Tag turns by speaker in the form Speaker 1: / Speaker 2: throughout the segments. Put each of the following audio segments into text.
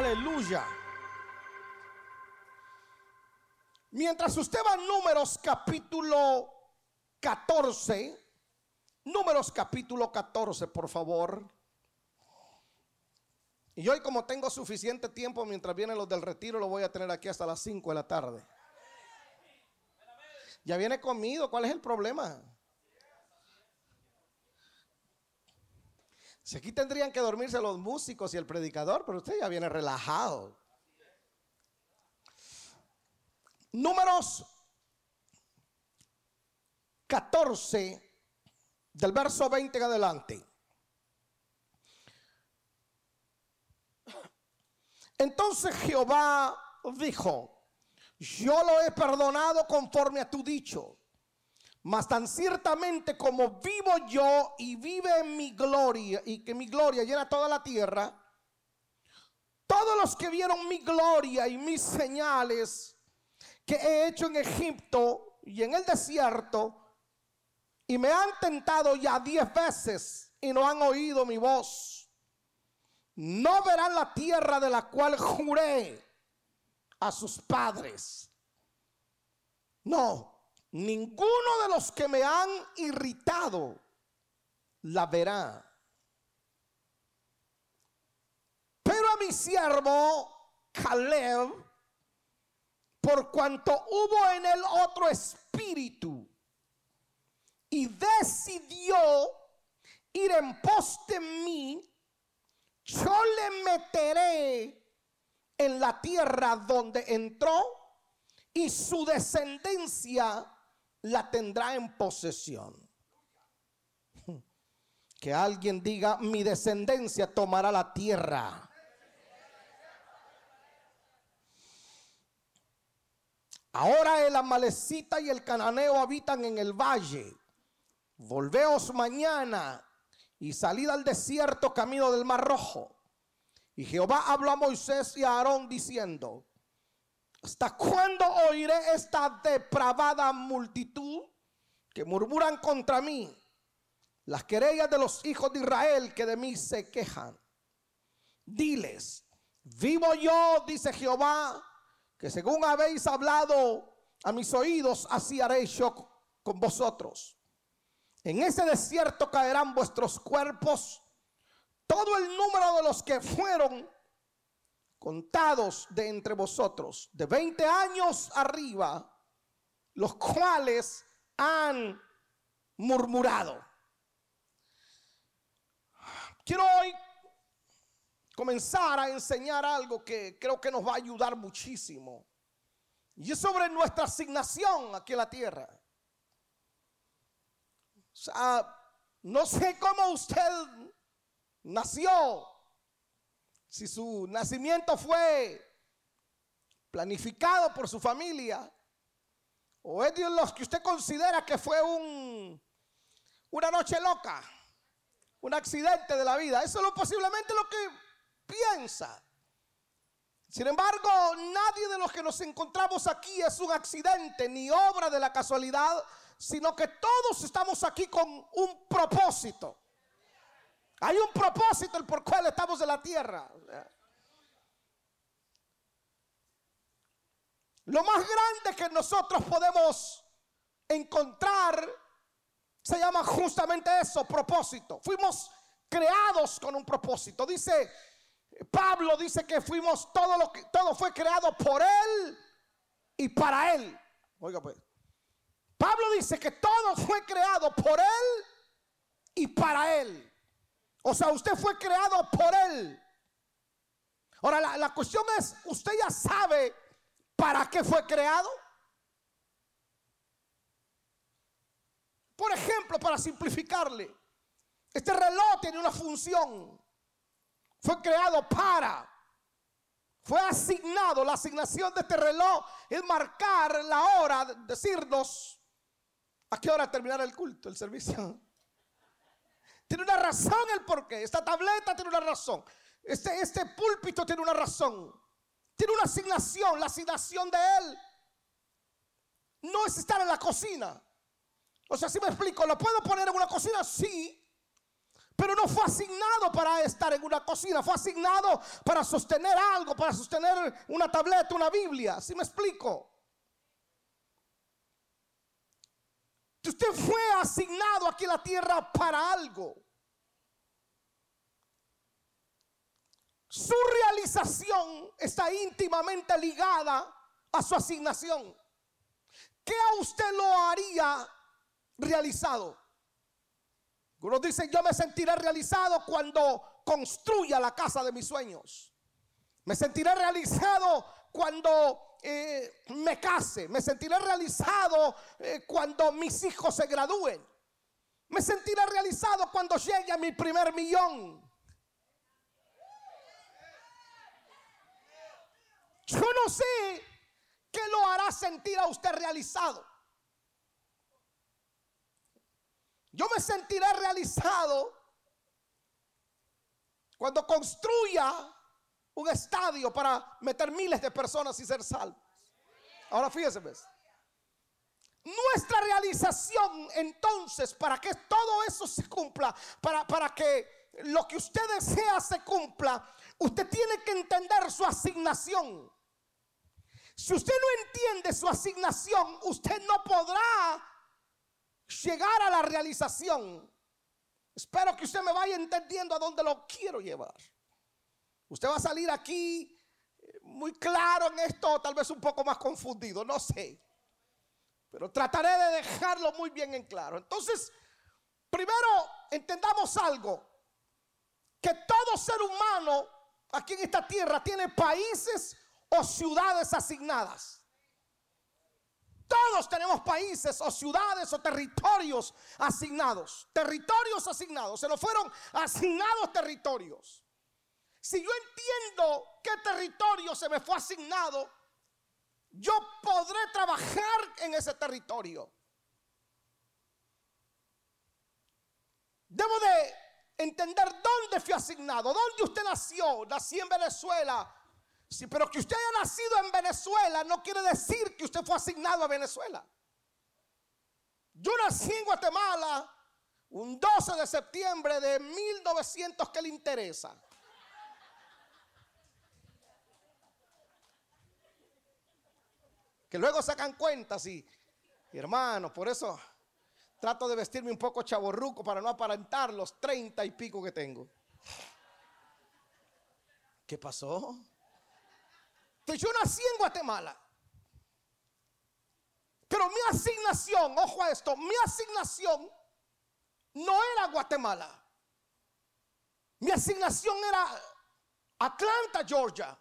Speaker 1: Aleluya. Mientras usted va a números capítulo 14, números capítulo 14, por favor. Y hoy como tengo suficiente tiempo mientras vienen los del retiro, lo voy a tener aquí hasta las 5 de la tarde. Ya viene comido, ¿cuál es el problema? Si aquí tendrían que dormirse los músicos y el predicador, pero usted ya viene relajado. Números 14, del verso 20 en adelante. Entonces Jehová dijo, yo lo he perdonado conforme a tu dicho. Mas tan ciertamente como vivo yo y vive mi gloria y que mi gloria llena toda la tierra, todos los que vieron mi gloria y mis señales que he hecho en Egipto y en el desierto, y me han tentado ya diez veces y no han oído mi voz, no verán la tierra de la cual juré a sus padres. No, ninguno de los que me han irritado la verá. Pero a mi siervo Caleb, por cuanto hubo en él otro espíritu y decidió ir en pos de mí, yo le meteré en la tierra donde entró y su descendencia la tendrá en posesión. Que alguien diga, mi descendencia tomará la tierra. Ahora el amalecita y el cananeo habitan en el valle. Volveos mañana y salid al desierto camino del mar rojo. Y Jehová habló a Moisés y a Aarón diciendo, ¿Hasta cuándo oiré esta depravada multitud que murmuran contra mí? Las querellas de los hijos de Israel que de mí se quejan. Diles, vivo yo, dice Jehová, que según habéis hablado a mis oídos, así haré yo con vosotros. En ese desierto caerán vuestros cuerpos, todo el número de los que fueron contados de entre vosotros, de 20 años arriba, los cuales han murmurado. Quiero hoy comenzar a enseñar algo que creo que nos va a ayudar muchísimo. Y es sobre nuestra asignación aquí en la tierra. O sea, no sé cómo usted nació, si su nacimiento fue planificado por su familia, o es de los que usted considera que fue un, una noche loca, un accidente de la vida. Eso es lo posiblemente lo que piensa. Sin embargo, nadie de los que nos encontramos aquí es un accidente ni obra de la casualidad, sino que todos estamos aquí con un propósito. Hay un propósito el por cual estamos en la tierra. Lo más grande que nosotros podemos encontrar se llama justamente eso, propósito. Fuimos creados con un propósito. Dice Pablo dice que fuimos todo lo que todo fue creado por él y para él. Oiga pues. Pablo dice que todo fue creado por él y para él. O sea, usted fue creado por Él. Ahora, la, cuestión es, ¿usted ya sabe para qué fue creado? Por ejemplo, para simplificarle, este reloj tiene una función. Fue creado para. Fue asignado, la asignación de este reloj es marcar la hora, decirnos a qué hora terminar el culto, el servicio. Tiene una razón el porqué. Esta tableta tiene una razón. Este, este púlpito tiene una razón. Tiene una asignación. La asignación de él no es estar en la cocina. O sea, si me explico, ¿lo puedo poner en una cocina? Sí. Pero no fue asignado para estar en una cocina, fue asignado para sostener algo, para sostener una tableta, una Biblia. ¿Sí me explico? Usted fue asignado aquí en la tierra para algo. Su realización está íntimamente ligada a su asignación. ¿Qué a usted lo haría realizado? Uno dice, yo me sentiré realizado cuando construya la casa de mis sueños. Me sentiré realizado cuando eh, me case. Me sentiré realizado eh, cuando mis hijos se gradúen. Me sentiré realizado cuando llegue a mi primer millón. Yo no sé qué lo hará sentir a usted realizado. Yo me sentiré realizado cuando construya un estadio para meter miles de personas y ser salvos. Ahora fíjese. Nuestra realización entonces, para que todo eso se cumpla, para, para que lo que usted desea se cumpla, usted tiene que entender su asignación. Si usted no entiende su asignación, usted no podrá llegar a la realización. Espero que usted me vaya entendiendo a dónde lo quiero llevar. Usted va a salir aquí eh, muy claro en esto, tal vez un poco más confundido, no sé. Pero trataré de dejarlo muy bien en claro. Entonces, primero entendamos algo, que todo ser humano aquí en esta tierra tiene países o ciudades asignadas. Todos tenemos países o ciudades o territorios asignados. Territorios asignados. Se nos fueron asignados territorios. Si yo entiendo qué territorio se me fue asignado, yo podré trabajar en ese territorio. Debo de entender dónde fui asignado, dónde usted nació. Nací en Venezuela Sí, pero que usted haya nacido en Venezuela no quiere decir que usted fue asignado a Venezuela. Yo nací en Guatemala un 12 de septiembre de 1900 que le interesa. Que luego sacan cuentas y, hermanos, por eso trato de vestirme un poco chaborruco para no aparentar los treinta y pico que tengo. ¿Qué pasó? yo nací en Guatemala. Pero mi asignación, ojo a esto, mi asignación no era Guatemala. Mi asignación era Atlanta, Georgia.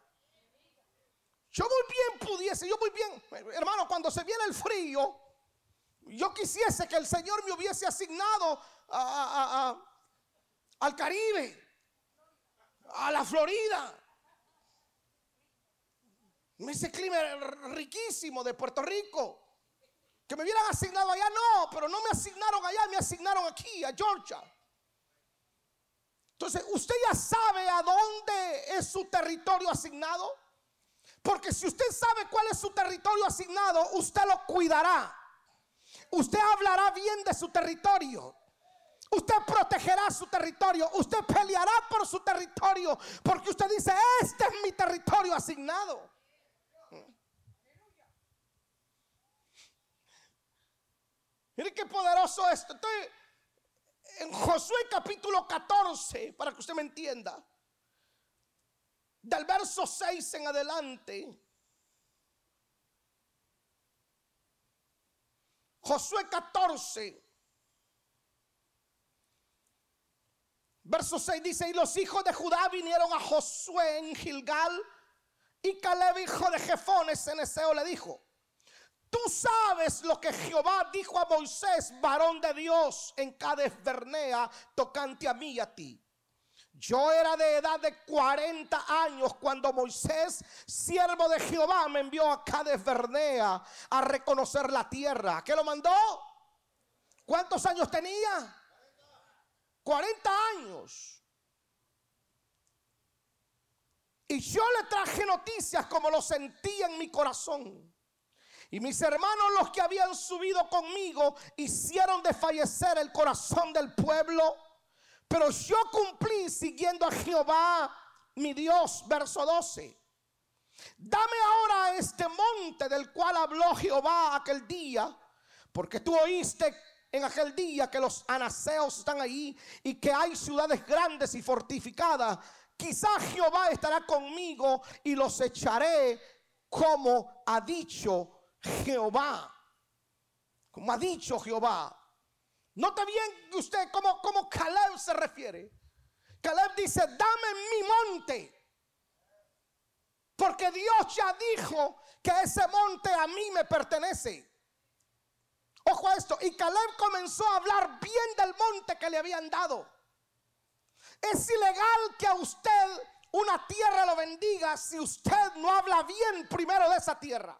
Speaker 1: Yo muy bien pudiese, yo muy bien, hermano, cuando se viene el frío, yo quisiese que el Señor me hubiese asignado al Caribe, a la Florida, ese clima riquísimo de Puerto Rico. Que me hubieran asignado allá, no, pero no me asignaron allá, me asignaron aquí, a Georgia. Entonces, usted ya sabe a dónde es su territorio asignado. Porque si usted sabe cuál es su territorio asignado, usted lo cuidará. Usted hablará bien de su territorio. Usted protegerá su territorio. Usted peleará por su territorio. Porque usted dice, este es mi territorio asignado. Miren qué poderoso esto. Estoy en Josué capítulo 14, para que usted me entienda. Del verso 6 en adelante. Josué 14. Verso 6 dice, y los hijos de Judá vinieron a Josué en Gilgal, y Caleb, hijo de Jefones, en le dijo, Tú sabes lo que Jehová dijo a Moisés, varón de Dios, en Cades Bernea, tocante a mí y a ti. Yo era de edad de 40 años cuando Moisés, siervo de Jehová, me envió a Cades Bernea a reconocer la tierra. ¿Qué lo mandó? ¿Cuántos años tenía? 40 años. Y yo le traje noticias como lo sentía en mi corazón. Y mis hermanos, los que habían subido conmigo, hicieron desfallecer el corazón del pueblo Pero yo cumplí siguiendo a Jehová, mi Dios, verso 12. Dame ahora este monte del cual habló Jehová aquel día, porque tú oíste en aquel día que los anaseos están ahí y que hay ciudades grandes y fortificadas. Quizá Jehová estará conmigo y los echaré como ha dicho Jehová. Como ha dicho Jehová. Note bien usted cómo, cómo Caleb se refiere. Caleb dice, dame mi monte. Porque Dios ya dijo que ese monte a mí me pertenece. Ojo a esto. Y Caleb comenzó a hablar bien del monte que le habían dado. Es ilegal que a usted una tierra lo bendiga si usted no habla bien primero de esa tierra.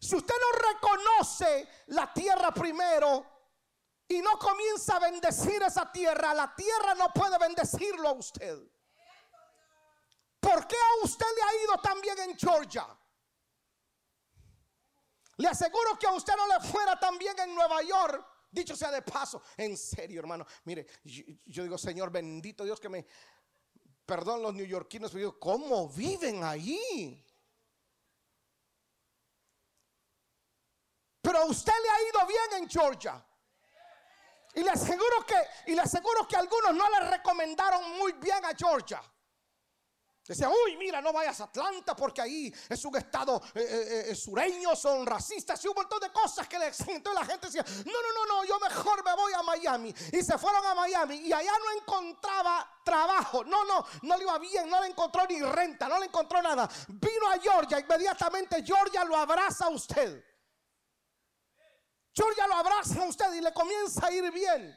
Speaker 1: Si usted no reconoce la tierra primero y no comienza a bendecir esa tierra, la tierra no puede bendecirlo a usted. ¿Por qué a usted le ha ido tan bien en Georgia? Le aseguro que a usted no le fuera tan bien en Nueva York. Dicho sea de paso, en serio, hermano. Mire, yo, digo, Señor, bendito Dios que me. Perdón, los neoyorquinos, pero digo, ¿cómo viven ahí? Usted le ha ido bien en Georgia. Y le aseguro que, y le aseguro que algunos no le recomendaron muy bien a Georgia. Decía, uy, mira, no vayas a Atlanta porque ahí es un estado eh, eh, eh, sureño, son racistas y un montón de cosas que Entonces la gente decía, no, no, no, no, yo mejor me voy a Miami. Y se fueron a Miami y allá no encontraba trabajo. No, no, no le iba bien, no le encontró ni renta, no le encontró nada. Vino a Georgia, inmediatamente Georgia lo abraza a usted. Georgia lo abraza a usted y le comienza a ir bien.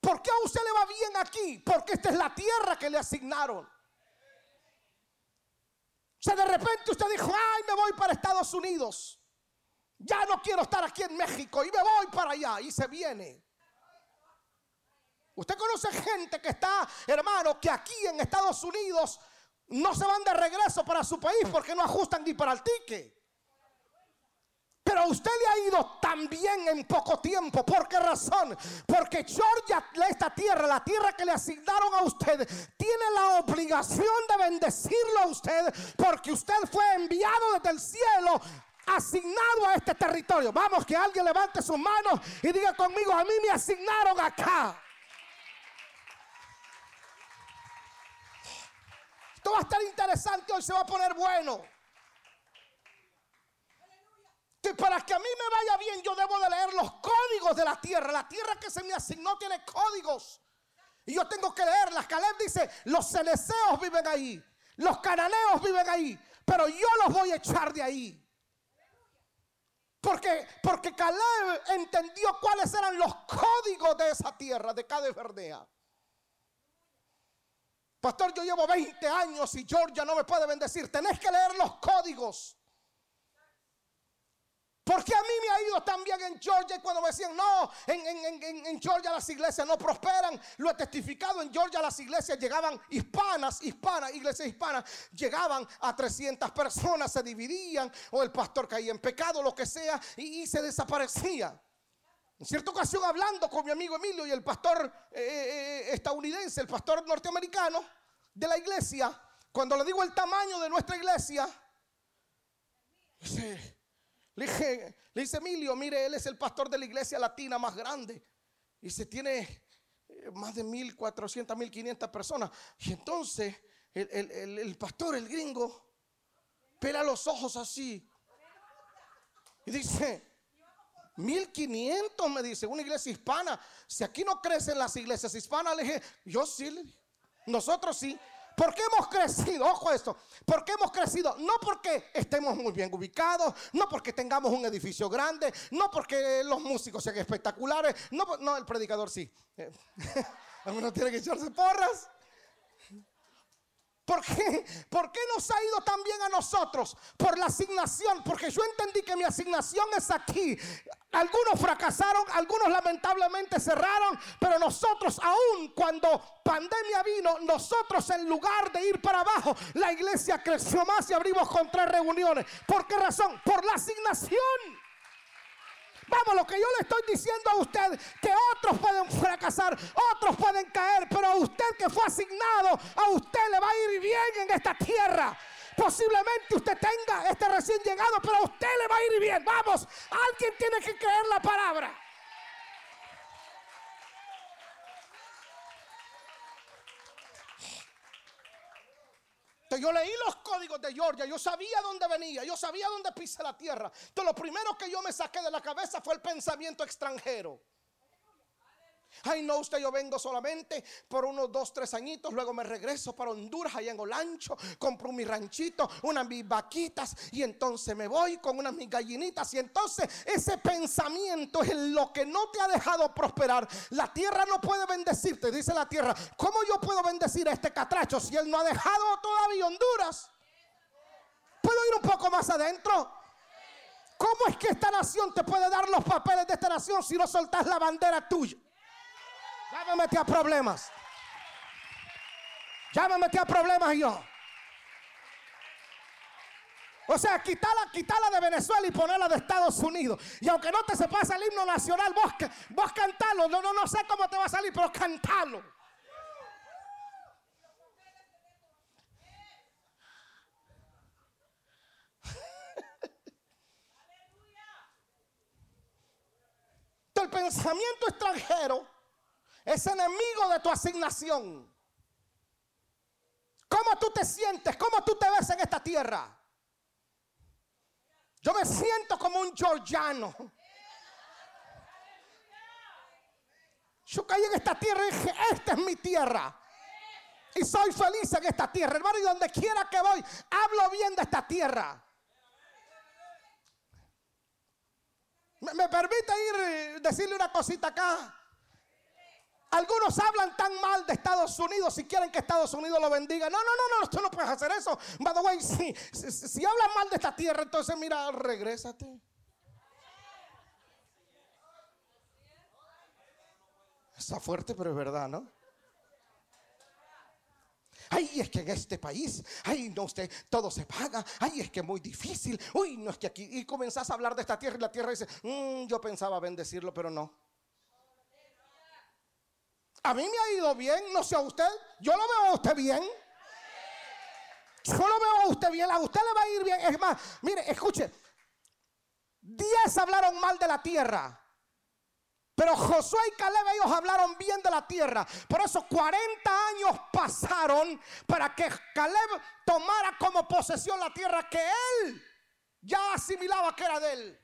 Speaker 1: ¿Por qué a usted le va bien aquí? Porque esta es la tierra que le asignaron. O sea, de repente usted dijo, ay, me voy para Estados Unidos. Ya no quiero estar aquí en México y me voy para allá. Y se viene. Usted conoce gente que está, hermano, que aquí en Estados Unidos no se van de regreso para su país porque no ajustan ni para el ticket. Pero usted le ha ido tan bien en poco tiempo. ¿Por qué razón? Porque Georgia, esta tierra, la tierra que le asignaron a usted, tiene la obligación de bendecirlo a usted porque usted fue enviado desde el cielo asignado a este territorio. Vamos, que alguien levante sus manos y diga conmigo, a mí me asignaron acá. Esto va a estar interesante, hoy se va a poner bueno para que a mí me vaya bien yo debo de leer los códigos de la tierra. La tierra que se me asignó tiene códigos. Y yo tengo que leerlas. Caleb dice, los celeceos viven ahí. Los cananeos viven ahí. Pero yo los voy a echar de ahí. Porque, porque Caleb entendió cuáles eran los códigos de esa tierra, de cada Verdea. Pastor, yo llevo 20 años y Georgia no me puede bendecir. Tenés que leer los códigos. Porque a mí me ha ido tan bien en Georgia y cuando me decían, no, en, Georgia las iglesias no prosperan, lo he testificado, en Georgia las iglesias llegaban hispanas, hispanas, iglesias hispanas, llegaban a 300 personas, se dividían, o el pastor caía en pecado, lo que sea, y, se desaparecía. En cierta ocasión hablando con mi amigo Emilio y el pastor eh, eh, estadounidense, el pastor norteamericano de la iglesia, cuando le digo el tamaño de nuestra iglesia, dice, le dice Emilio, mire, él es el pastor de la iglesia latina más grande. Y se tiene eh, más de 1400, 1500 personas. Y entonces el, pastor, el gringo, pela los ojos así. Y dice, 1500 me dice, una iglesia hispana. Si aquí no crecen las iglesias hispanas, le dije, yo sí, nosotros sí. ¿Por qué hemos crecido? Ojo esto. ¿Por qué hemos crecido? No porque estemos muy bien ubicados, no porque tengamos un edificio grande, no porque los músicos sean espectaculares, no, no el predicador sí. Algunos tiene que echarse porras. ¿Por qué? ¿Por qué nos ha ido tan bien a nosotros? Por la asignación. Porque yo entendí que mi asignación es aquí. Algunos fracasaron, algunos lamentablemente cerraron, pero nosotros aún cuando pandemia vino, nosotros en lugar de ir para abajo, la iglesia creció más y abrimos con tres reuniones. ¿Por qué razón? Por la asignación. Vamos, lo que yo le estoy diciendo a usted, que otros pueden fracasar, otros pueden caer, pero a usted que fue asignado, a usted le va a ir bien en esta tierra. Posiblemente usted tenga este recién llegado, pero a usted le va a ir bien. Vamos, alguien tiene que creer la palabra. Yo leí los códigos de Georgia, yo sabía dónde venía, yo sabía dónde pisa la tierra. Entonces lo primero que yo me saqué de la cabeza fue el pensamiento extranjero. Ay, no, usted, yo vengo solamente por unos dos, tres añitos. Luego me regreso para Honduras, allá en Olancho. Compro mi ranchito, unas mis vaquitas. Y entonces me voy con unas mis gallinitas. Y entonces ese pensamiento es lo que no te ha dejado prosperar. La tierra no puede bendecirte, dice la tierra. ¿Cómo yo puedo bendecir a este catracho si él no ha dejado todavía Honduras? ¿Puedo ir un poco más adentro? ¿Cómo es que esta nación te puede dar los papeles de esta nación si no soltas la bandera tuya? Ya me metí a problemas. Ya me metí a problemas yo. O sea, quitarla, quitarla de Venezuela y ponerla de Estados Unidos. Y aunque no te se pasa el himno nacional, vos, vos cantalo. No, no, no sé cómo te va a salir, pero cantalo. el pensamiento extranjero es enemigo de tu asignación. ¿Cómo tú te sientes? ¿Cómo tú te ves en esta tierra? Yo me siento como un georgiano. Yo caí en esta tierra y dije, esta es mi tierra. Y soy feliz en esta tierra, hermano. Y donde quiera que voy, hablo bien de esta tierra. ¿Me, me permite ir decirle una cosita acá? Algunos hablan tan mal de Estados Unidos si quieren que Estados Unidos lo bendiga. No, no, no, no, tú no puedes hacer eso. By the si, si, hablan mal de esta tierra, entonces mira, regrésate. Está fuerte, pero es verdad, ¿no? Ay, es que en este país, ay, no, usted, todo se paga. Ay, es que es muy difícil. Uy, no es que aquí. Y comenzás a hablar de esta tierra y la tierra dice, mm, yo pensaba bendecirlo, pero no. A mí me ha ido bien, no sé a usted. Yo lo veo a usted bien. Yo lo veo a usted bien, a usted le va a ir bien. Es más, mire, escuche. Diez hablaron mal de la tierra. Pero Josué y Caleb ellos hablaron bien de la tierra. Por eso 40 años pasaron para que Caleb tomara como posesión la tierra que él ya asimilaba que era de él.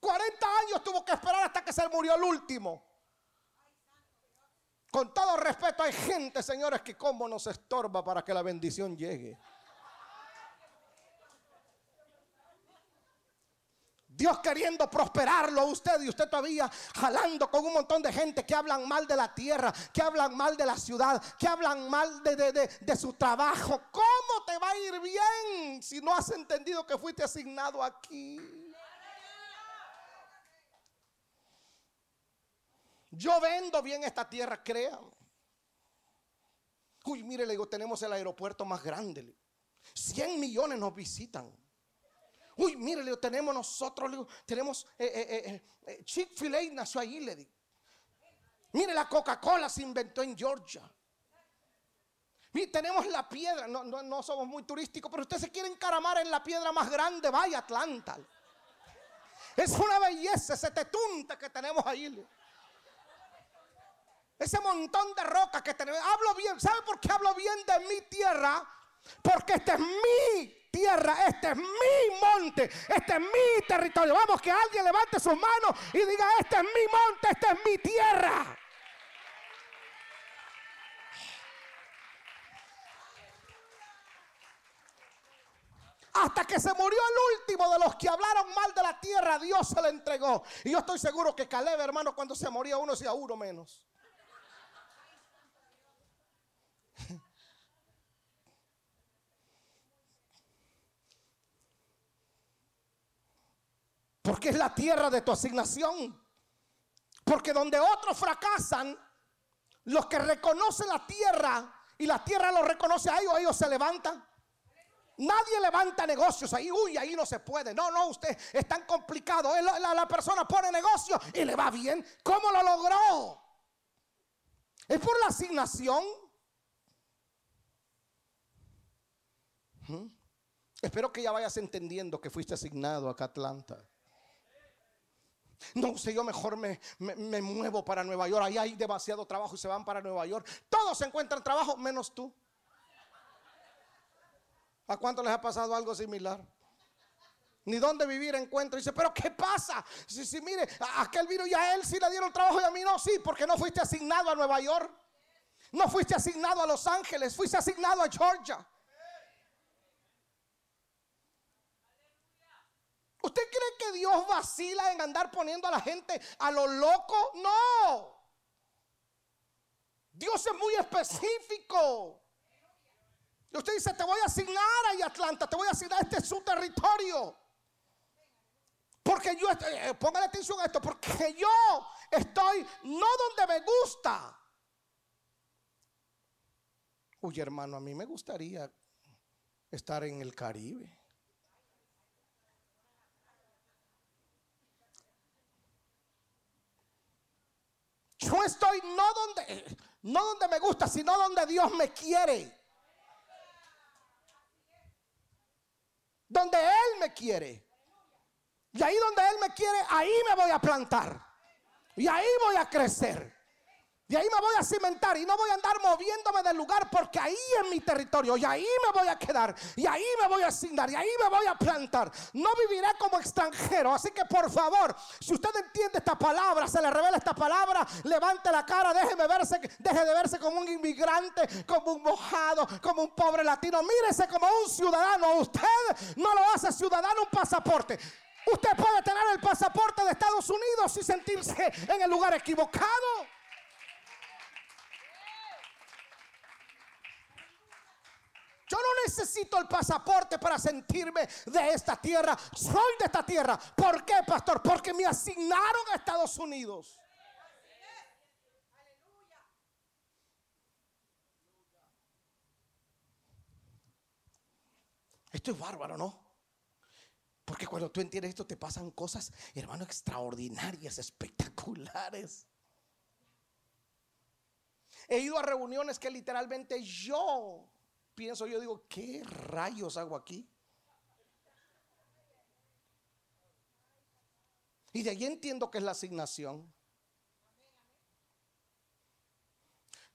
Speaker 1: 40 años tuvo que esperar hasta que se murió el último. Con todo respeto, hay gente, señores, que como nos estorba para que la bendición llegue. Dios queriendo prosperarlo a usted y usted todavía jalando con un montón de gente que hablan mal de la tierra, que hablan mal de la ciudad, que hablan mal de, de, su trabajo. ¿Cómo te va a ir bien si no has entendido que fuiste asignado aquí? Yo vendo bien esta tierra, créanme. Uy, mire, le digo, tenemos el aeropuerto más grande. 100 millones nos visitan. Uy, mire, le digo, tenemos nosotros, le digo, tenemos eh, eh, eh, Chick-fil-A nació ahí, le digo. Mire, la Coca-Cola se inventó en Georgia. Mire, tenemos la piedra, no, no, no somos muy turísticos, pero usted se quiere encaramar en la piedra más grande, vaya Atlanta. Es una belleza ese tetunte que tenemos ahí. Ese montón de rocas que tenemos. Hablo bien. ¿Sabe por qué hablo bien de mi tierra? Porque este es mi tierra, este es mi monte, este es mi territorio. Vamos, que alguien levante sus manos y diga, este es mi monte, este es mi tierra. Hasta que se murió el último de los que hablaron mal de la tierra, Dios se le entregó. Y yo estoy seguro que Caleb, hermano, cuando se moría uno, decía uno menos. Porque es la tierra de tu asignación. Porque donde otros fracasan, los que reconocen la tierra y la tierra los reconoce a ellos, ellos se levantan. Nadie levanta negocios ahí, uy, ahí no se puede. No, no, usted es tan complicado. La, la, persona pone negocio y le va bien. ¿Cómo lo logró? ¿Es por la asignación? Espero que ya vayas entendiendo que fuiste asignado acá a Atlanta. No sé, yo mejor me, me, muevo para Nueva York. Ahí hay demasiado trabajo y se van para Nueva York. Todos encuentran trabajo menos tú. ¿A cuánto les ha pasado algo similar? Ni dónde vivir encuentro. dice, pero ¿qué pasa? Si, mire, aquel vino y a él sí le dieron trabajo y a mí no, sí, porque no fuiste asignado a Nueva York. No fuiste asignado a Los Ángeles, fuiste asignado a Georgia. ¿Usted cree que Dios vacila en andar poniendo a la gente a lo loco? No. Dios es muy específico. Y usted dice, te voy a asignar ahí Atlanta, te voy a asignar, este es su territorio. Porque yo, eh, póngale atención a esto, porque yo estoy no donde me gusta. Uy, hermano, a mí me gustaría estar en el Caribe. Yo estoy no donde, no donde me gusta, sino donde Dios me quiere. donde Él me quiere. Y ahí donde Él me quiere, ahí me voy a plantar. Y ahí voy a crecer. Y ahí me voy a cimentar y no voy a andar moviéndome del lugar porque ahí es mi territorio y ahí me voy a quedar y ahí me voy a asignar y ahí me voy a plantar. No viviré como extranjero. Así que por favor, si usted entiende esta palabra, se le revela esta palabra, levante la cara, déjeme verse, deje de verse como un inmigrante, como un mojado, como un pobre latino. Mírese como un ciudadano. Usted no lo hace ciudadano un pasaporte. Usted puede tener el pasaporte de Estados Unidos y sentirse en el lugar equivocado. Yo no necesito el pasaporte para sentirme de esta tierra. Soy de esta tierra. ¿Por qué, pastor? Porque me asignaron a Estados Unidos. Esto es bárbaro, ¿no? Porque cuando tú entiendes esto te pasan cosas, hermano, extraordinarias, espectaculares. He ido a reuniones que literalmente yo pienso, yo digo, ¿qué rayos hago aquí? Y de ahí entiendo que es la asignación.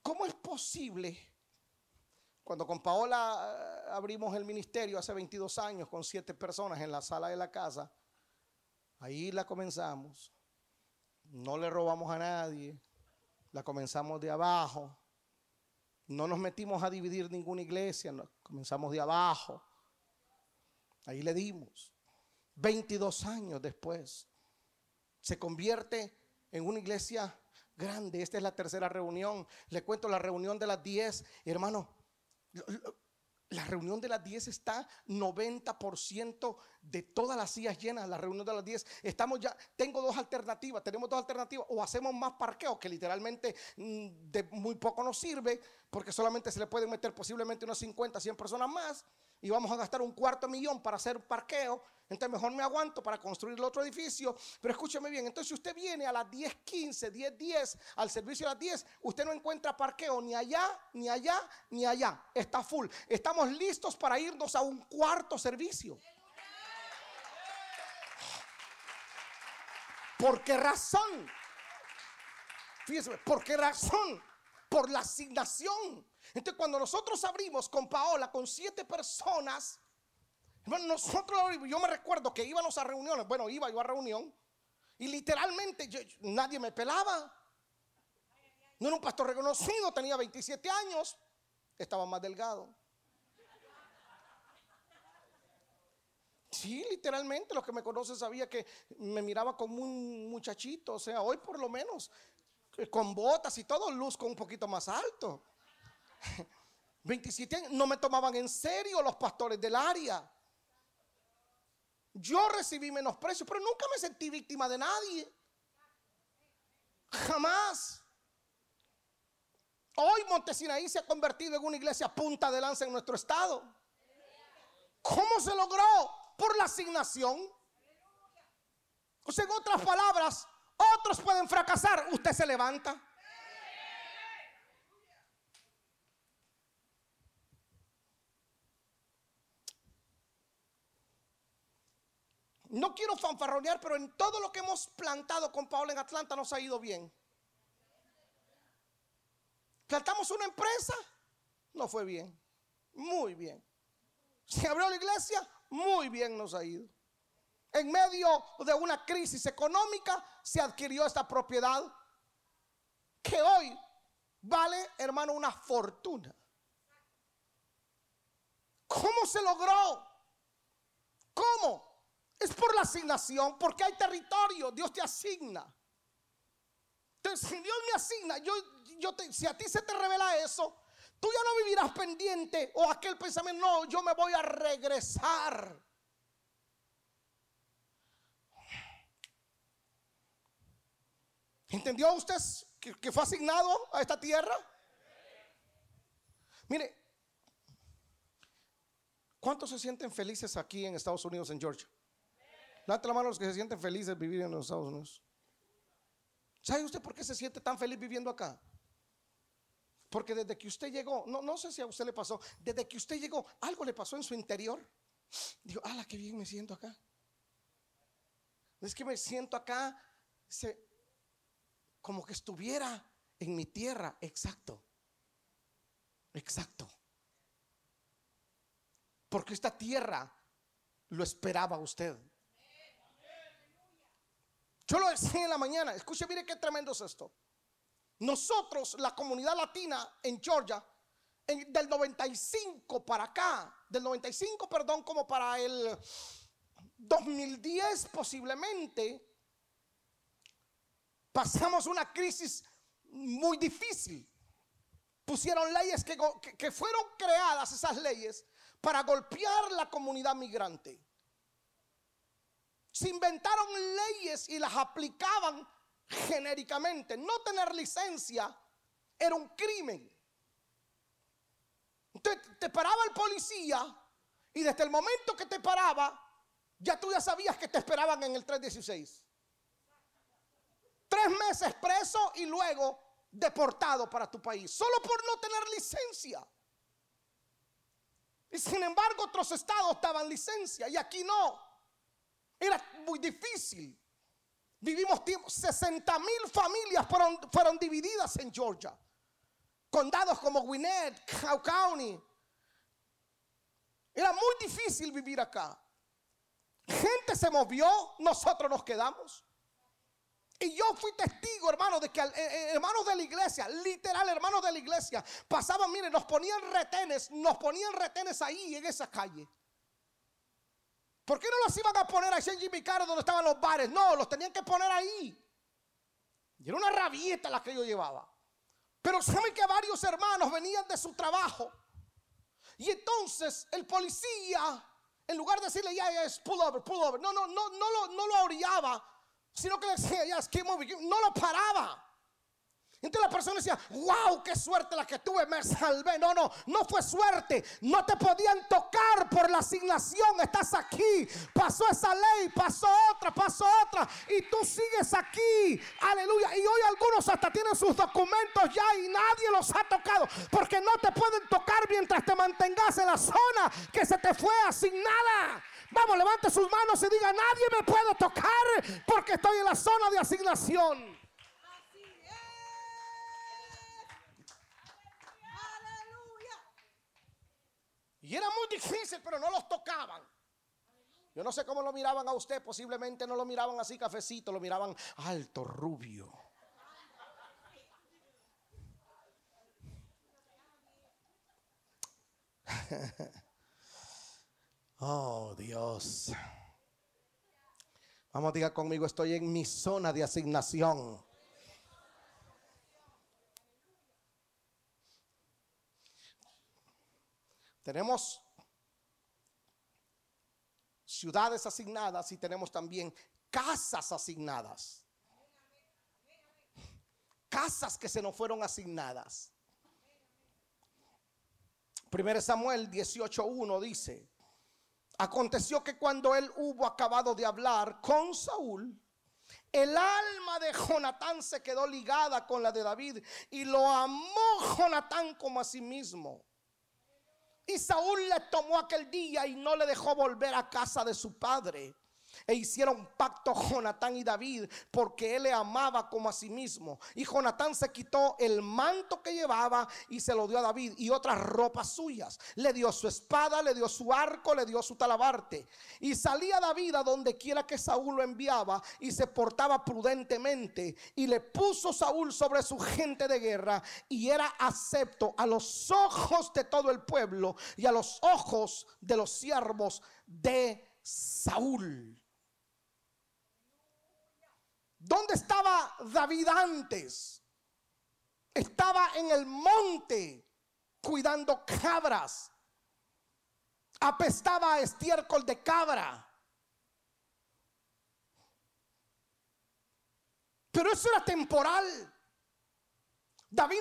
Speaker 1: ¿Cómo es posible? Cuando con Paola eh, abrimos el ministerio hace 22 años con siete personas en la sala de la casa, ahí la comenzamos. No le robamos a nadie, la comenzamos de abajo. No nos metimos a dividir ninguna iglesia, comenzamos de abajo. Ahí le dimos. 22 años después, se convierte en una iglesia grande. Esta es la tercera reunión. Le cuento la reunión de las 10. Hermano, la reunión de las 10 está 90% de todas las sillas llenas. La reunión de las 10 estamos ya. Tengo dos alternativas. Tenemos dos alternativas. O hacemos más parqueo, que literalmente mm, de muy poco nos sirve, porque solamente se le pueden meter posiblemente unos 50, 100 personas más y vamos a gastar un cuarto millón para hacer parqueo, entonces mejor me aguanto para construir el otro edificio. Pero escúcheme bien, entonces si usted viene a las 10.15, 10.10 al servicio a las 10, usted no encuentra parqueo ni allá, ni allá, ni allá. Está full. Estamos listos para irnos a un cuarto servicio. ¿Por qué razón? Fíjese, ¿por qué razón? Por la asignación. Entonces cuando nosotros abrimos con Paola, con siete personas, nosotros, yo me recuerdo que íbamos a reuniones, bueno, iba yo a reunión, y literalmente nadie me pelaba. No era un pastor reconocido, tenía 27 años, estaba más delgado. Sí, literalmente, los que me conocen sabía que me miraba como un muchachito, o sea, hoy por lo menos, con botas y todo, luzco un poquito más alto. 27 años, no me tomaban en serio los pastores del área. Yo recibí menosprecio, pero nunca me sentí víctima de nadie. Jamás. Hoy Montesinaí se ha convertido en una iglesia punta de lanza en nuestro estado. ¿Cómo se logró? Por la asignación. O sea, en otras palabras, otros pueden fracasar, usted se levanta. No quiero fanfarronear, pero en todo lo que hemos plantado con Pablo en Atlanta nos ha ido bien. Plantamos una empresa, no fue bien. Muy bien. Se abrió la iglesia, muy bien nos ha ido. En medio de una crisis económica se adquirió esta propiedad que hoy vale, hermano, una fortuna. ¿Cómo se logró? ¿Cómo? Es por la asignación, porque hay territorio, Dios te asigna. Entonces, si Dios me asigna, yo, yo si a ti se te revela eso, tú ya no vivirás pendiente o aquel pensamiento, no, yo me voy a regresar. ¿Entendió usted que, que fue asignado a esta tierra? Mire, ¿cuántos se sienten felices aquí en Estados Unidos, en Georgia? Levante la mano a los que se sienten felices vivir en los Estados Unidos. ¿Sabe usted por qué se siente tan feliz viviendo acá? Porque desde que usted llegó, no, no sé si a usted le pasó, desde que usted llegó, algo le pasó en su interior. Digo, ala, qué bien me siento acá. Es que me siento acá como que estuviera en mi tierra. Exacto. Exacto. Porque esta tierra lo esperaba usted. Yo lo decía en la mañana. Escuche, mire qué tremendo es esto. Nosotros, la comunidad latina en Georgia, del 95 para acá, del 95, perdón, como para el 2010 posiblemente, pasamos una crisis muy difícil. Pusieron leyes que, que fueron creadas, esas leyes, para golpear la comunidad migrante. Se inventaron leyes y las aplicaban genéricamente. No tener licencia era un crimen. Entonces te paraba el policía y desde el momento que te paraba, ya tú ya sabías que te esperaban en el 316. Tres meses preso y luego deportado para tu país, solo por no tener licencia. Y sin embargo otros estados daban licencia y aquí no. Era muy difícil. Vivimos tiempo, 60 mil familias fueron, fueron divididas en Georgia. Condados como Gwinnett, Cow County. Era muy difícil vivir acá. Gente se movió, nosotros nos quedamos. Y yo fui testigo, hermano, de que eh, eh, hermanos de la iglesia, literal, hermanos de la iglesia, pasaban, miren, nos ponían retenes, nos ponían retenes ahí en esa calle. ¿Por qué no los iban a poner ahí en Jimmy Carter donde estaban los bares? No, los tenían que poner ahí. Y era una rabieta la que yo llevaba. Pero saben que varios hermanos venían de su trabajo. Y entonces el policía, en lugar de decirle, ya, ya, es pull over, pull over, no, no, no, no lo, no lo orillaba, sino que le decía, ya, keep moving, no lo paraba. Entonces la persona decía, wow, qué suerte la que tuve, me salvé. No, no, no fue suerte. No te podían tocar por la asignación. Estás aquí. Pasó esa ley, pasó otra, pasó otra. Y tú sigues aquí. Aleluya. Y hoy algunos hasta tienen sus documentos ya y nadie los ha tocado. Porque no te pueden tocar mientras te mantengas en la zona que se te fue asignada. Vamos, levante sus manos y diga, nadie me puede tocar porque estoy en la zona de asignación. Y era muy difícil, pero no los tocaban. Yo no sé cómo lo miraban a usted, posiblemente no lo miraban así cafecito, lo miraban alto, rubio. Oh Dios. Vamos, diga conmigo, estoy en mi zona de asignación. Tenemos ciudades asignadas y tenemos también casas asignadas. Casas que se nos fueron asignadas. 1 Samuel 18.1 dice, Aconteció que cuando él hubo acabado de hablar con Saúl, el alma de Jonatán se quedó ligada con la de David y lo amó Jonatán como a sí mismo. Y Saúl le tomó aquel día y no le dejó volver a casa de su padre. E hicieron pacto Jonatán y David porque él le amaba como a sí mismo. Y Jonatán se quitó el manto que llevaba y se lo dio a David y otras ropas suyas. Le dio su espada, le dio su arco, le dio su talabarte. Y salía David a donde quiera que Saúl lo enviaba y se portaba prudentemente. Y le puso Saúl sobre su gente de guerra y era acepto a los ojos de todo el pueblo y a los ojos de los siervos de Saúl. ¿Dónde estaba David antes? Estaba en el monte cuidando cabras. Apestaba a estiércol de cabra. Pero eso era temporal. David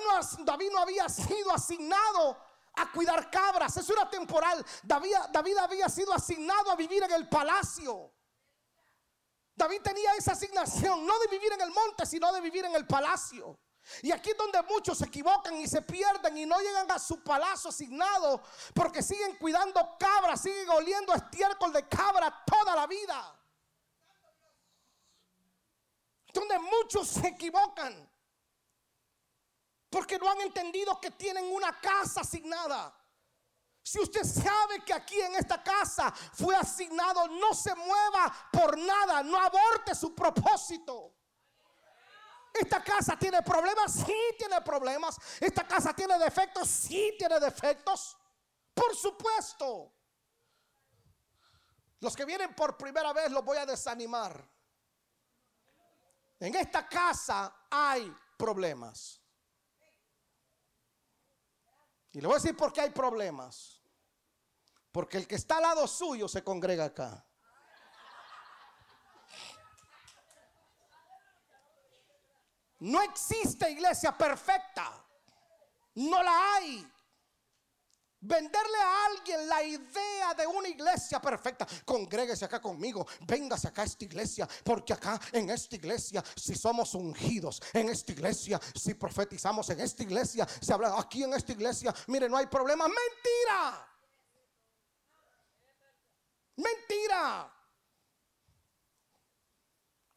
Speaker 1: no, había sido asignado a cuidar cabras. Eso era temporal. David había sido asignado a vivir en el palacio. David tenía esa asignación, no de vivir en el monte, sino de vivir en el palacio. Y aquí es donde muchos se equivocan y se pierden y no llegan a su palacio asignado porque siguen cuidando cabras, siguen oliendo estiércol de cabra toda la vida. Donde muchos se equivocan porque no han entendido que tienen una casa asignada. Si usted sabe que aquí en esta casa fue asignado, no se mueva por nada, no aborte su propósito. Esta casa tiene problemas, sí tiene problemas. Esta casa tiene defectos, sí tiene defectos. Por supuesto. Los que vienen por primera vez los voy a desanimar. En esta casa hay problemas. Y le voy a decir por qué hay problemas. Porque el que está al lado suyo se congrega acá. No existe iglesia perfecta. No la hay. Venderle a alguien la idea de una iglesia perfecta. Congréguese acá conmigo. Véngase acá a esta iglesia. Porque acá en esta iglesia, si somos ungidos, en esta iglesia, si profetizamos, en esta iglesia, se habla aquí en esta iglesia. Mire, no hay problema. Mentira. Mentira.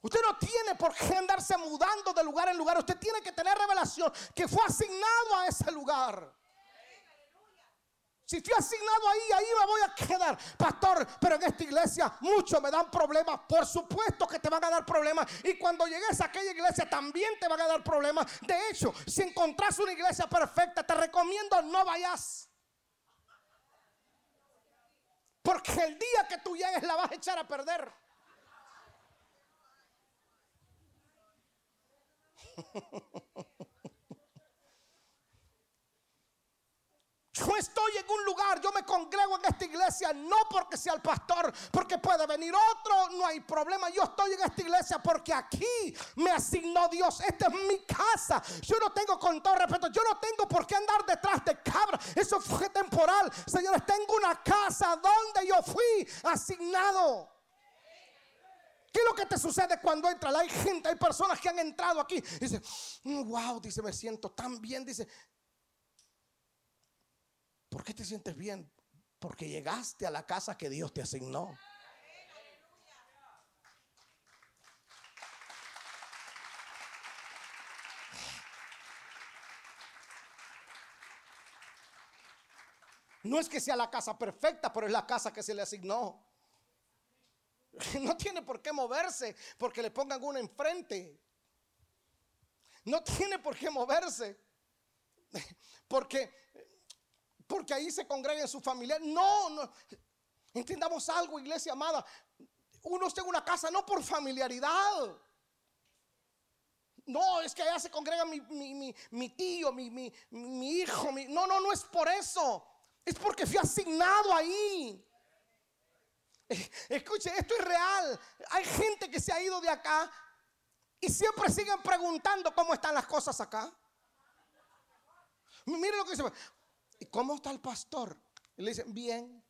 Speaker 1: Usted no tiene por qué andarse mudando de lugar en lugar. Usted tiene que tener revelación que fue asignado a ese lugar. Si fui asignado ahí, ahí me voy a quedar. Pastor, pero en esta iglesia muchos me dan problemas. Por supuesto que te van a dar problemas. Y cuando llegues a aquella iglesia también te van a dar problemas. De hecho, si encontrás una iglesia perfecta, te recomiendo no vayas. Porque el día que tú llegues la vas a echar a perder. Yo estoy en un lugar, yo me congrego en esta iglesia no porque sea el pastor, porque puede venir otro, no hay problema. Yo estoy en esta iglesia porque aquí me asignó Dios. Esta es mi casa. Yo no tengo, con todo respeto, yo no tengo por qué andar detrás de cabra. Eso fue temporal. Señores, tengo una casa donde yo fui asignado. ¿Qué es lo que te sucede cuando entras? Hay gente, hay personas que han entrado aquí. Dice, wow, dice, me siento tan bien. Dice, ¿Por qué te sientes bien? Porque llegaste a la casa que Dios te asignó. No es que sea la casa perfecta, pero es la casa que se le asignó. No tiene por qué moverse porque le pongan una enfrente. No tiene por qué moverse porque porque ahí se congregan su familia. No, no. Entendamos algo, iglesia amada. Uno está en una casa no por familiaridad. No, es que allá se congrega mi, tío, mi, hijo. no, no, no es por eso. Es porque fui asignado ahí. Escuche, esto es real. Hay gente que se ha ido de acá y siempre siguen preguntando cómo están las cosas acá. Mire lo que dice. ¿Y cómo está el pastor? Y le dicen, bien.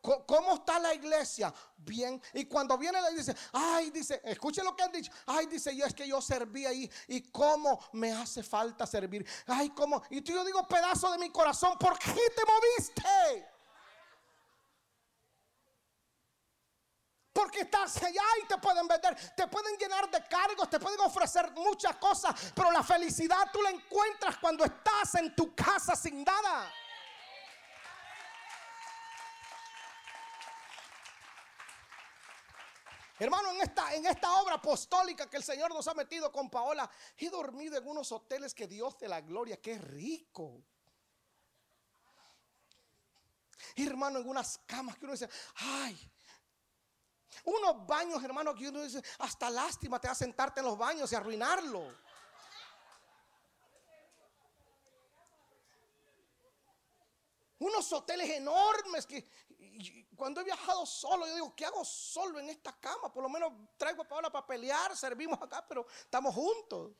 Speaker 1: ¿cómo está la iglesia? Bien. Y cuando viene la dice, ay, dice, escuche lo que han dicho. Ay, dice, yo es que yo serví ahí. Y cómo me hace falta servir. Ay, cómo. Y tú yo digo, pedazo de mi corazón, ¿por qué te moviste? Porque estás allá y te pueden vender, te pueden llenar de cargos, te pueden ofrecer muchas cosas, pero la felicidad tú la encuentras cuando estás en tu casa sin nada. Hermano, en esta, en esta obra apostólica que el Señor nos ha metido con Paola, he dormido en unos hoteles que Dios de la gloria, qué rico. hermano, en unas camas que uno dice, ay, unos baños, hermano, que uno dice, hasta lástima te va a sentarte en los baños y arruinarlo. Unos hoteles enormes que cuando he viajado solo, yo digo, ¿qué hago solo en esta cama? Por lo menos traigo a Paola para pelear, servimos acá, pero estamos juntos.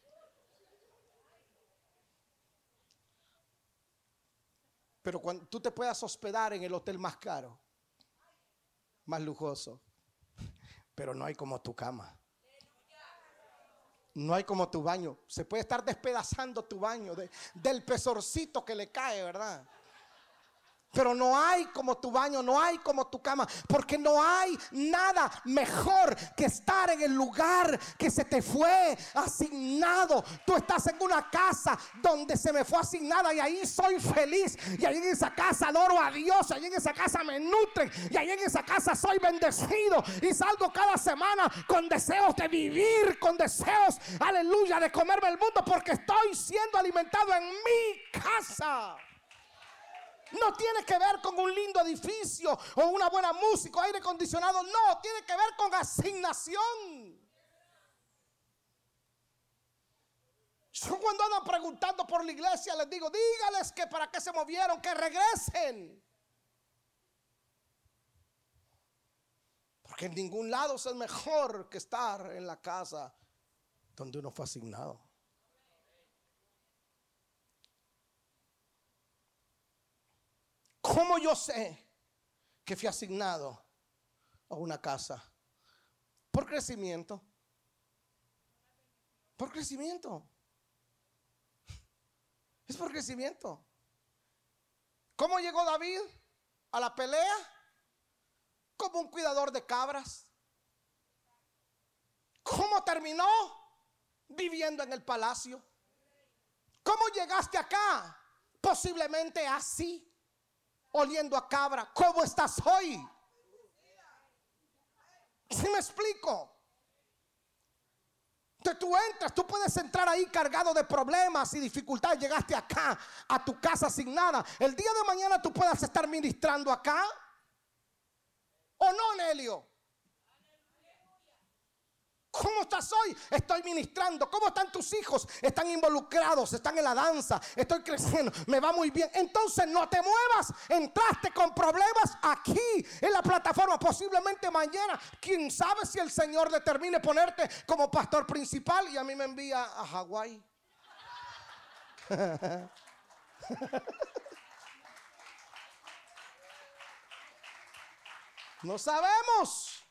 Speaker 1: Pero cuando tú te puedas hospedar en el hotel más caro, más lujoso, pero no hay como tu cama. No hay como tu baño. Se puede estar despedazando tu baño del pesorcito que le cae, ¿verdad? Pero no hay como tu baño, no hay como tu cama, porque no hay nada mejor que estar en el lugar que se te fue asignado. Tú estás en una casa donde se me fue asignada y ahí soy feliz. Y ahí en esa casa adoro a Dios, ahí en esa casa me nutren y ahí en esa casa soy bendecido y salgo cada semana con deseos de vivir, con deseos, aleluya, de comerme el mundo porque estoy siendo alimentado en mi casa. No tiene que ver con un lindo edificio o una buena música, aire acondicionado. No, tiene que ver con asignación. Yo cuando andan preguntando por la iglesia les digo, dígales que para qué se movieron, que regresen. Porque en ningún lado es mejor que estar en la casa donde uno fue asignado. ¿Cómo yo sé que fui asignado a una casa? Por crecimiento. Por crecimiento. Es por crecimiento. ¿Cómo llegó David a la pelea? Como un cuidador de cabras. ¿Cómo terminó? Viviendo en el palacio. ¿Cómo llegaste acá? Posiblemente así oliendo a cabra. ¿Cómo estás hoy? Si me explico? Entonces tú entras, tú puedes entrar ahí cargado de problemas y dificultades. Llegaste acá, a tu casa sin nada. El día de mañana tú puedas estar ministrando acá. ¿O no, Nelio? ¿Cómo estás hoy? Estoy ministrando. ¿Cómo están tus hijos? Están involucrados, están en la danza. Estoy creciendo, me va muy bien. Entonces no te muevas. Entraste con problemas aquí en la plataforma. Posiblemente mañana, quién sabe si el Señor determine ponerte como pastor principal y a mí me envía a Hawái. no sabemos.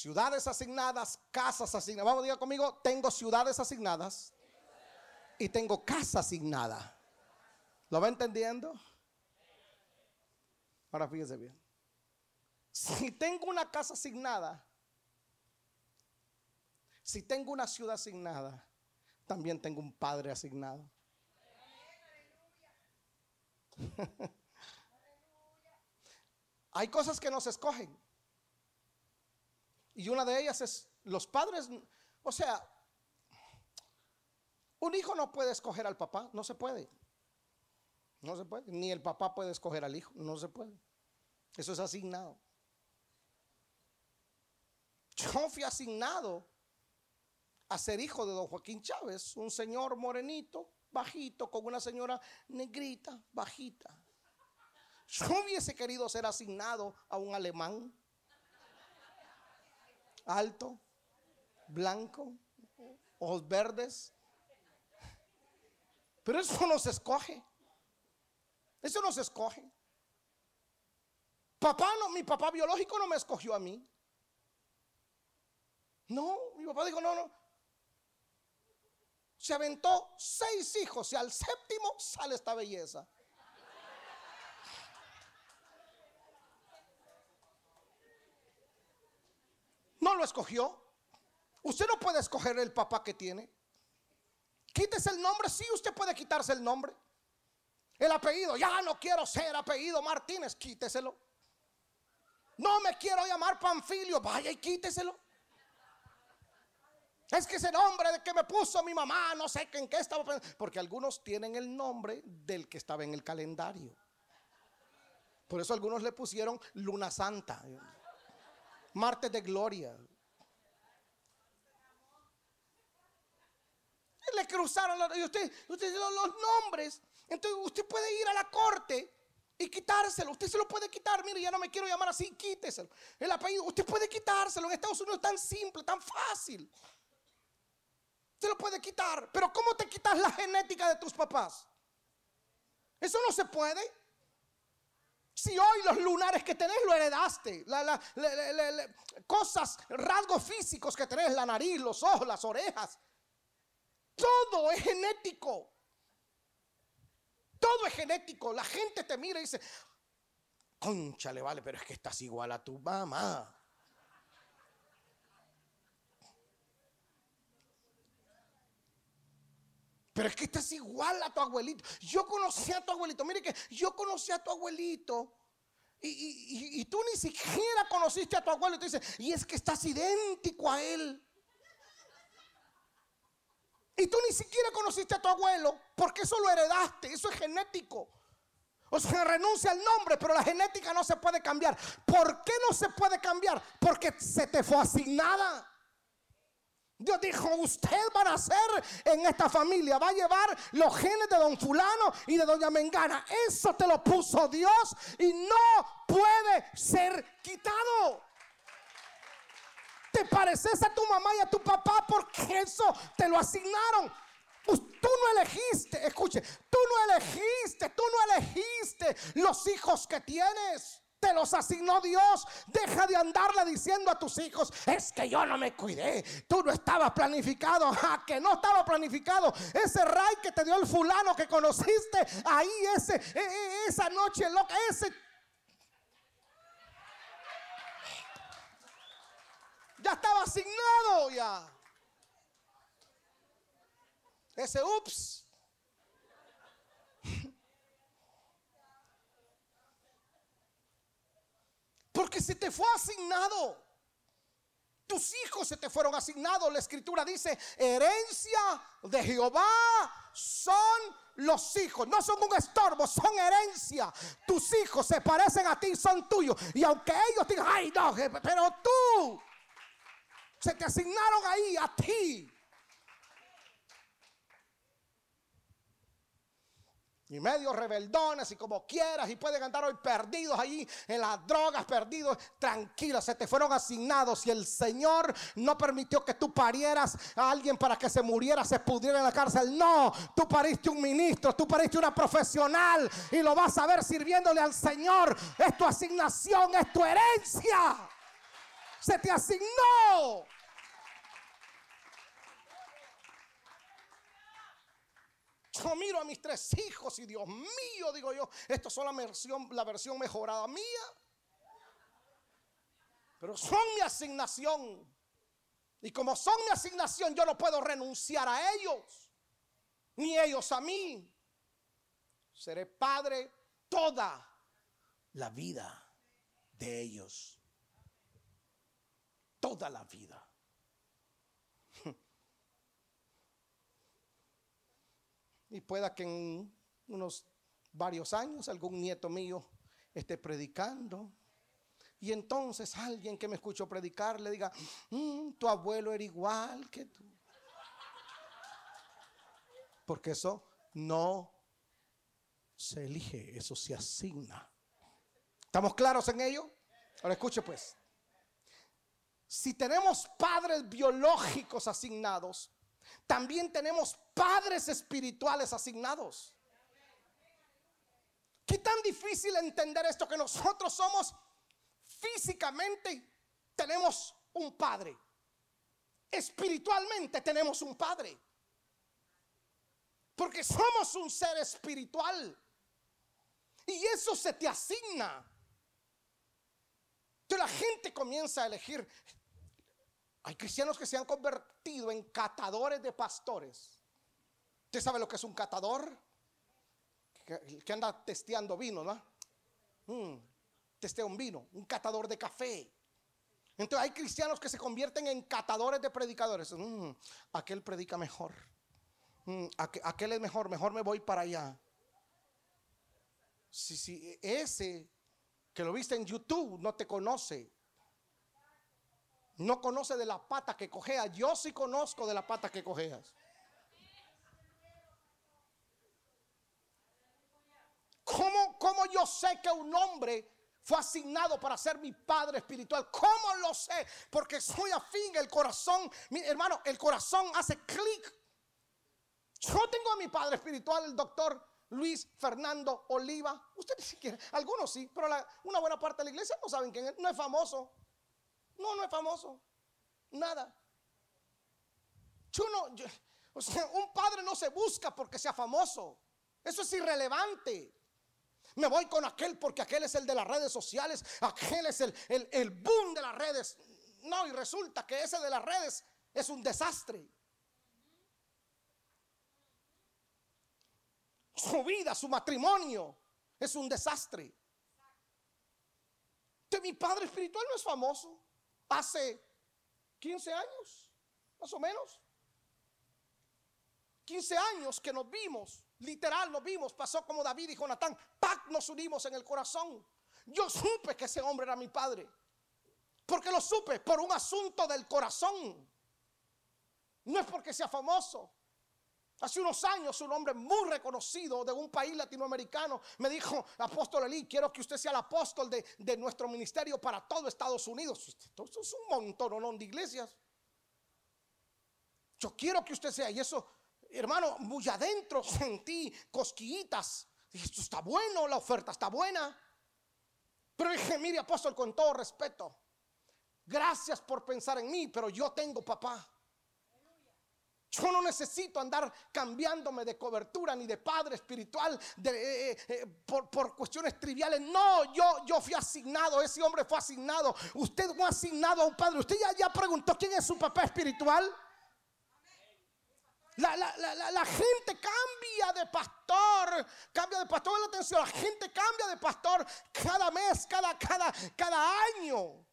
Speaker 1: Ciudades asignadas, casas asignadas. Vamos, diga conmigo, tengo ciudades asignadas y tengo casa asignada. ¿Lo va entendiendo? Ahora fíjese bien. Si tengo una casa asignada, si tengo una ciudad asignada, también tengo un padre asignado. Hay cosas que no se escogen. Y una de ellas es los padres, o sea, un hijo no puede escoger al papá, no se puede. No se puede. Ni el papá puede escoger al hijo, no se puede. Eso es asignado. Yo fui asignado a ser hijo de don Joaquín Chávez, un señor morenito, bajito, con una señora negrita, bajita. Yo hubiese querido ser asignado a un alemán alto, blanco, ojos verdes. Pero eso no se escoge. Eso no se escoge. Papá no, mi papá biológico no me escogió a mí. No, mi papá dijo, no, no. Se aventó seis hijos y al séptimo sale esta belleza. No lo escogió. Usted no puede escoger el papá que tiene. Quítese el nombre, sí, usted puede quitarse el nombre. El apellido, ya no quiero ser apellido Martínez, quíteselo. No me quiero llamar Panfilio, vaya y quíteselo. Es que ese nombre de que me puso mi mamá, no sé en qué estaba. Porque algunos tienen el nombre del que estaba en el calendario. Por eso algunos le pusieron Luna Santa, Marte de Gloria. Le cruzaron los, usted, usted, los nombres. Entonces usted puede ir a la corte y quitárselo. Usted se lo puede quitar. Mire, ya no me quiero llamar así, quíteselo. El apellido, usted puede quitárselo. En Estados Unidos es tan simple, tan fácil. Se lo puede quitar. Pero ¿cómo te quitas la genética de tus papás? Eso no se puede. Si hoy los lunares que tenés lo heredaste, cosas, rasgos físicos que tenés, la nariz, los ojos, las orejas, todo es genético. Todo es genético. La gente te mira y dice, conchale, vale, pero es que estás igual a tu mamá. Pero es que estás igual a tu abuelito. Yo conocí a tu abuelito. Mire que yo conocí a tu abuelito. Y, tú ni siquiera conociste a tu abuelito. Y dice, y es que estás idéntico a él. Y tú ni siquiera conociste a tu abuelo porque eso lo heredaste. Eso es genético. O sea, renuncia al nombre, pero la genética no se puede cambiar. ¿Por qué no se puede cambiar? Porque se te fue asignada. Dios dijo, usted va a nacer en esta familia, va a llevar los genes de don fulano y de doña Mengana. Eso te lo puso Dios y no puede ser quitado. Te pareces a tu mamá y a tu papá porque eso te lo asignaron. Pues tú no elegiste, escuche, tú no elegiste, tú no elegiste los hijos que tienes. Te los asignó Dios. Deja de andarle diciendo a tus hijos, es que yo no me cuidé. Tú no estabas planificado. Ja, que no estaba planificado. Ese ray que te dio el fulano que conociste ahí ese, e, e, esa noche loca, ese... Ya estaba asignado ya. Ese ups. Porque se te fue asignado. Tus hijos se te fueron asignados. La escritura dice, herencia de Jehová son los hijos. No son un estorbo, son herencia. Tus hijos se parecen a ti, son tuyos. Y aunque ellos digan, ay no, pero tú, se te asignaron ahí a ti. Y medio rebeldones y como quieras y pueden andar hoy perdidos allí en las drogas, perdidos, tranquilos, se te fueron asignados y el Señor no permitió que tú parieras a alguien para que se muriera, se pudiera en la cárcel. No, tú pariste un ministro, tú pariste una profesional y lo vas a ver sirviéndole al Señor. Es tu asignación, es tu herencia. Se te asignó. Yo miro a mis tres hijos y Dios mío, digo yo, esto es la versión, la versión mejorada mía. Pero son mi asignación. Y como son mi asignación, yo no puedo renunciar a ellos, ni ellos a mí. Seré padre toda la vida de ellos. Toda la vida. Y pueda que en unos varios años algún nieto mío esté predicando. Y entonces alguien que me escuchó predicar le diga, mm, tu abuelo era igual que tú. Porque eso no se elige, eso se asigna. ¿Estamos claros en ello? Ahora escuche pues. si tenemos padres biológicos asignados, también tenemos padres espirituales asignados. ¿Qué tan difícil entender esto que nosotros somos físicamente tenemos un padre? Espiritualmente tenemos un padre. Porque somos un ser espiritual. Y eso se te asigna. Entonces la gente comienza a elegir. Hay cristianos que se han convertido en catadores de pastores. ¿Usted sabe lo que es un catador? Que, anda testeando vino, ¿no? Mm, testea un vino, un catador de café. Entonces hay cristianos que se convierten en catadores de predicadores. Mm, aquel predica mejor. Mm, aquel es mejor, mejor me voy para allá. Si, si ese que lo viste en YouTube no te conoce. No conoce de la pata que cojeas. Yo sí conozco de la pata que cojeas. ¿Cómo, ¿Cómo, yo sé que un hombre fue asignado para ser mi padre espiritual? ¿Cómo lo sé? Porque soy afín, el corazón, mi hermano, el corazón hace clic. Yo tengo a mi padre espiritual, el doctor Luis Fernando Oliva. Usted ni siquiera, algunos sí, pero una buena parte de la iglesia no saben quién es. No es famoso. No, no es famoso. Nada. Yo o sea, un padre no se busca porque sea famoso. Eso es irrelevante. Me voy con aquel porque aquel es el de las redes sociales, aquel es el, el, el boom de las redes. No, y resulta que ese de las redes es un desastre. Su vida, su matrimonio es un desastre. De mi padre espiritual no es famoso. Hace 15 años, más o menos. 15 años que nos vimos, literal nos vimos, pasó como David y Jonatán, ¡pac! nos unimos en el corazón. Yo supe que ese hombre era mi padre. Porque lo supe por un asunto del corazón. No es porque sea famoso. Hace unos años un hombre muy reconocido de un país latinoamericano me dijo, apóstol Elí, quiero que usted sea el apóstol de, nuestro ministerio para todo Estados Unidos. Esto es un montón ¿no? de iglesias. Yo quiero que usted sea, y eso, hermano, muy adentro sentí cosquillitas. Dije, esto está bueno, la oferta está buena. Pero dije, mire apóstol, con todo respeto, gracias por pensar en mí, pero yo tengo papá. Yo no necesito andar cambiándome de cobertura ni de padre espiritual de, eh, eh, por, por, cuestiones triviales. No, yo, yo fui asignado, ese hombre fue asignado. Usted fue asignado a un padre. Usted ya, ya preguntó quién es su papá espiritual. La, la, la, la, gente cambia de pastor, cambia de pastor, la atención, la gente cambia de pastor cada mes, cada, cada, cada año.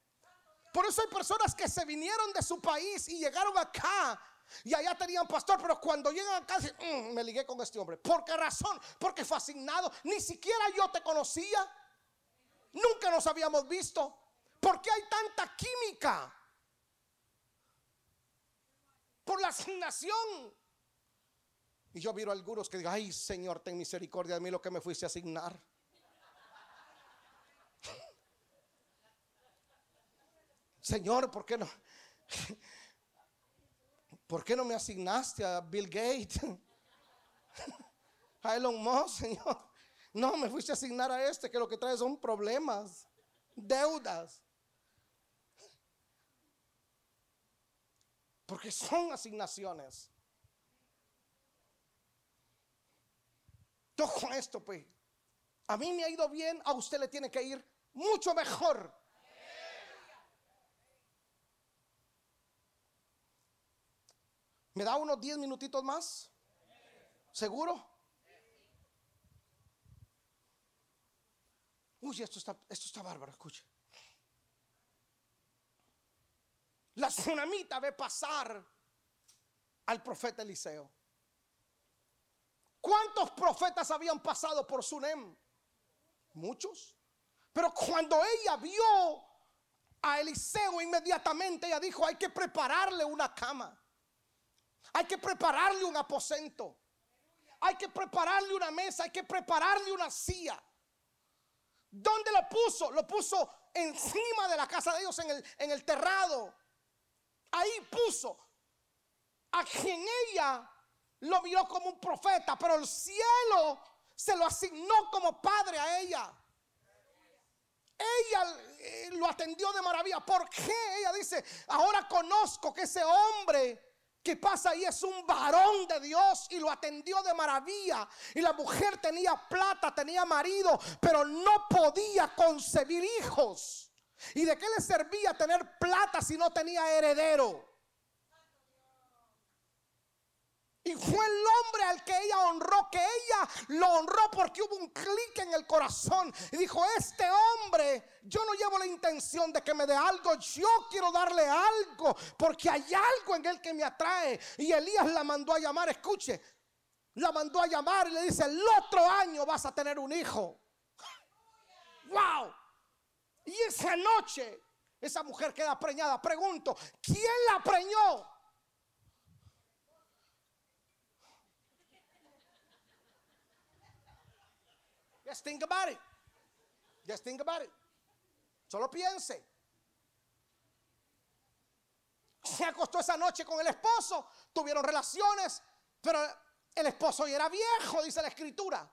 Speaker 1: Por eso hay personas que se vinieron de su país y llegaron acá y allá tenían pastor, pero cuando llegan acá, mm, me ligué con este hombre. ¿Por qué razón? Porque fue asignado. Ni siquiera yo te conocía. Nunca nos habíamos visto. ¿Por qué hay tanta química? Por la asignación. Y yo miro a algunos que digan, ay Señor, ten misericordia de mí lo que me fuiste a asignar. Señor, ¿por qué no? ¿Por qué no me asignaste a Bill Gates? a Elon Musk, Señor. No, me fuiste a asignar a este que lo que trae son problemas, deudas. Porque son asignaciones. Todo esto, pues. A mí me ha ido bien, a usted le tiene que ir mucho mejor. ¿Me da unos 10 minutitos más? ¿Seguro? Uy, esto está, esto está bárbaro, escuche. La tsunamita ve pasar al profeta Eliseo. ¿Cuántos profetas habían pasado por Sunem? Muchos. Pero cuando ella vio a Eliseo, inmediatamente ella dijo, hay que prepararle una cama. Hay que prepararle un aposento. Hay que prepararle una mesa. Hay que prepararle una silla. ¿Dónde lo puso? Lo puso encima de la casa de ellos, en el, en el terrado. ahí puso a quien ella lo miró como un profeta, pero el cielo se lo asignó como padre a ella. Ella eh, lo atendió de maravilla. ¿Por qué? Ella dice, ahora conozco que ese hombre que pasa ahí es un varón de Dios y lo atendió de maravilla. Y la mujer tenía plata, tenía marido, pero no podía concebir hijos. ¿Y de qué le servía tener plata si no tenía heredero? Y fue el hombre al que ella honró, que ella lo honró porque hubo un clic en el corazón. Y dijo, este hombre, yo no llevo la intención de que me dé algo, yo quiero darle algo, porque hay algo en él que me atrae. Y Elías la mandó a llamar, escuche, la mandó a llamar y le dice, el otro año vas a tener un hijo. ¡Wow! Y esa noche, esa mujer queda preñada. Pregunto, ¿quién la preñó? Just think about it. Just think about it. Solo piense. Se acostó esa noche con el esposo, tuvieron relaciones, pero el esposo ya era viejo, dice la escritura,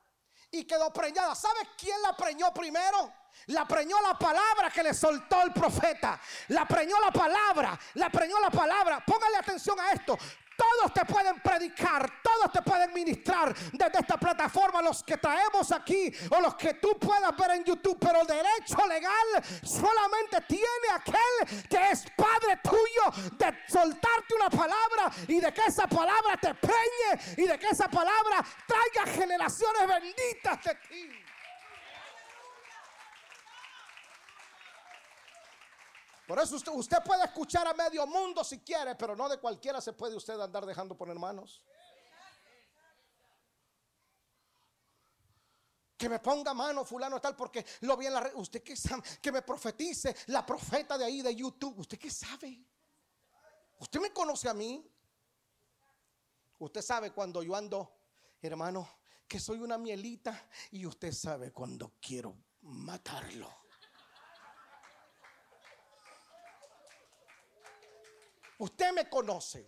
Speaker 1: y quedó preñada. ¿Sabes quién la preñó primero? La preñó la palabra que le soltó el profeta. La preñó la palabra. La preñó la palabra. Póngale atención a esto. Todos te pueden predicar, todos te pueden ministrar desde esta plataforma, los que traemos aquí o los que tú puedas ver en YouTube, pero el derecho legal solamente tiene aquel que es padre tuyo de soltarte una palabra y de que esa palabra te preñe y de que esa palabra traiga generaciones benditas de ti. Por eso usted, puede escuchar a medio mundo si quiere, pero no de cualquiera se puede usted andar dejando poner manos. Que me ponga mano fulano tal porque lo vi en la red. Usted que sabe, que me profetice la profeta de ahí de YouTube. ¿Usted qué sabe? ¿Usted me conoce a mí? Usted sabe cuando yo ando, hermano, que soy una mielita y usted sabe cuando quiero matarlo. Usted me conoce.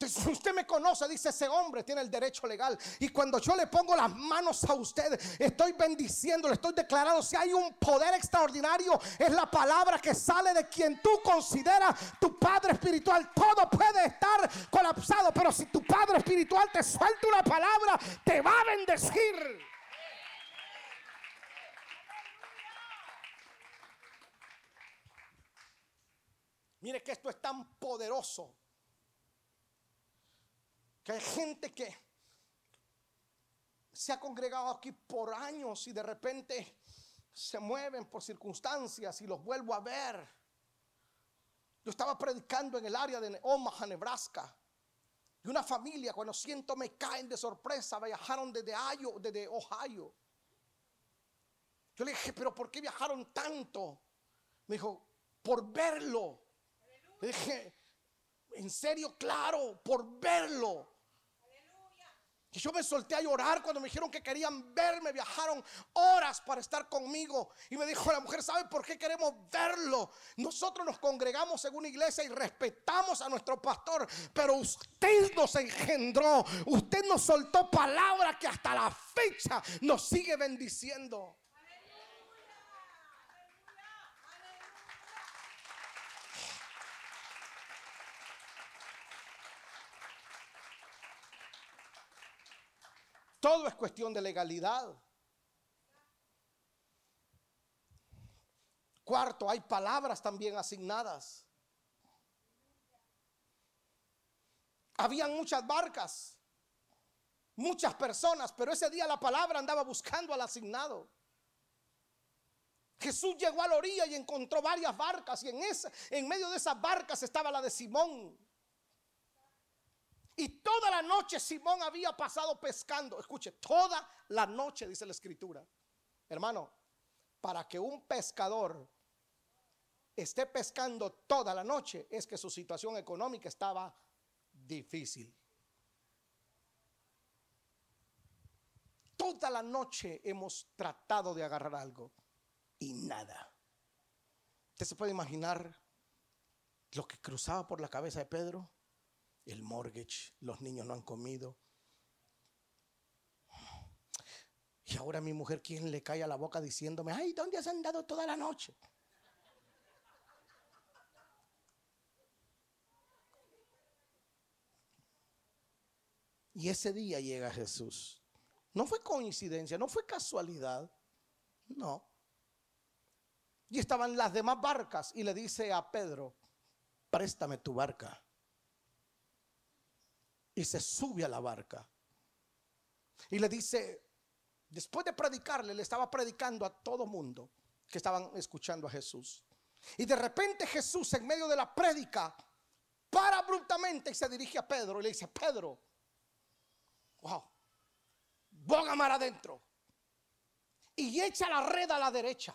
Speaker 1: usted me conoce, dice ese hombre, tiene el derecho legal. Y cuando yo le pongo las manos a usted, estoy bendiciendo, le estoy declarando, si hay un poder extraordinario, es la palabra que sale de quien tú consideras tu padre espiritual. Todo puede estar colapsado, pero si tu padre espiritual te suelta una palabra, te va a bendecir. Mire que esto es tan poderoso que hay gente que se ha congregado aquí por años y de repente se mueven por circunstancias y los vuelvo a ver. Yo estaba predicando en el área de Omaha, Nebraska. Y una familia, cuando siento me caen de sorpresa, viajaron desde, Ohio, desde Ohio. Yo le dije, pero ¿por qué viajaron tanto? Me dijo, por verlo. Le dije, en serio, claro, por verlo. Y yo me solté a llorar cuando me dijeron que querían verme. Viajaron horas para estar conmigo. Y me dijo la mujer, ¿sabe por qué queremos verlo? Nosotros nos congregamos en una iglesia y respetamos a nuestro pastor. Pero usted nos engendró. Usted nos soltó palabra que hasta la fecha nos sigue bendiciendo. Todo es cuestión de legalidad. Cuarto, hay palabras también asignadas. Habían muchas barcas, muchas personas, pero ese día la palabra andaba buscando al asignado. Jesús llegó a la orilla y encontró varias barcas y en, esa, en medio de esas barcas estaba la de Simón. Y toda la noche Simón había pasado pescando. Escuche, toda la noche dice la escritura. Hermano, para que un pescador esté pescando toda la noche es que su situación económica estaba difícil. Toda la noche hemos tratado de agarrar algo y nada. Usted se puede imaginar lo que cruzaba por la cabeza de Pedro, el mortgage, los niños no han comido. Y ahora mi mujer, ¿quién le cae a la boca diciéndome, ay, ¿dónde has andado toda la noche? Y ese día llega Jesús. No fue coincidencia, no fue casualidad. No. Y estaban las demás barcas y le dice a Pedro, préstame tu barca. Y se sube a la barca. Y le dice, después de predicarle, le estaba predicando a todo mundo que estaban escuchando a Jesús. Y de repente Jesús en medio de la prédica para abruptamente y se dirige a Pedro y le dice, Pedro, wow, boga mar adentro y echa la red a la derecha.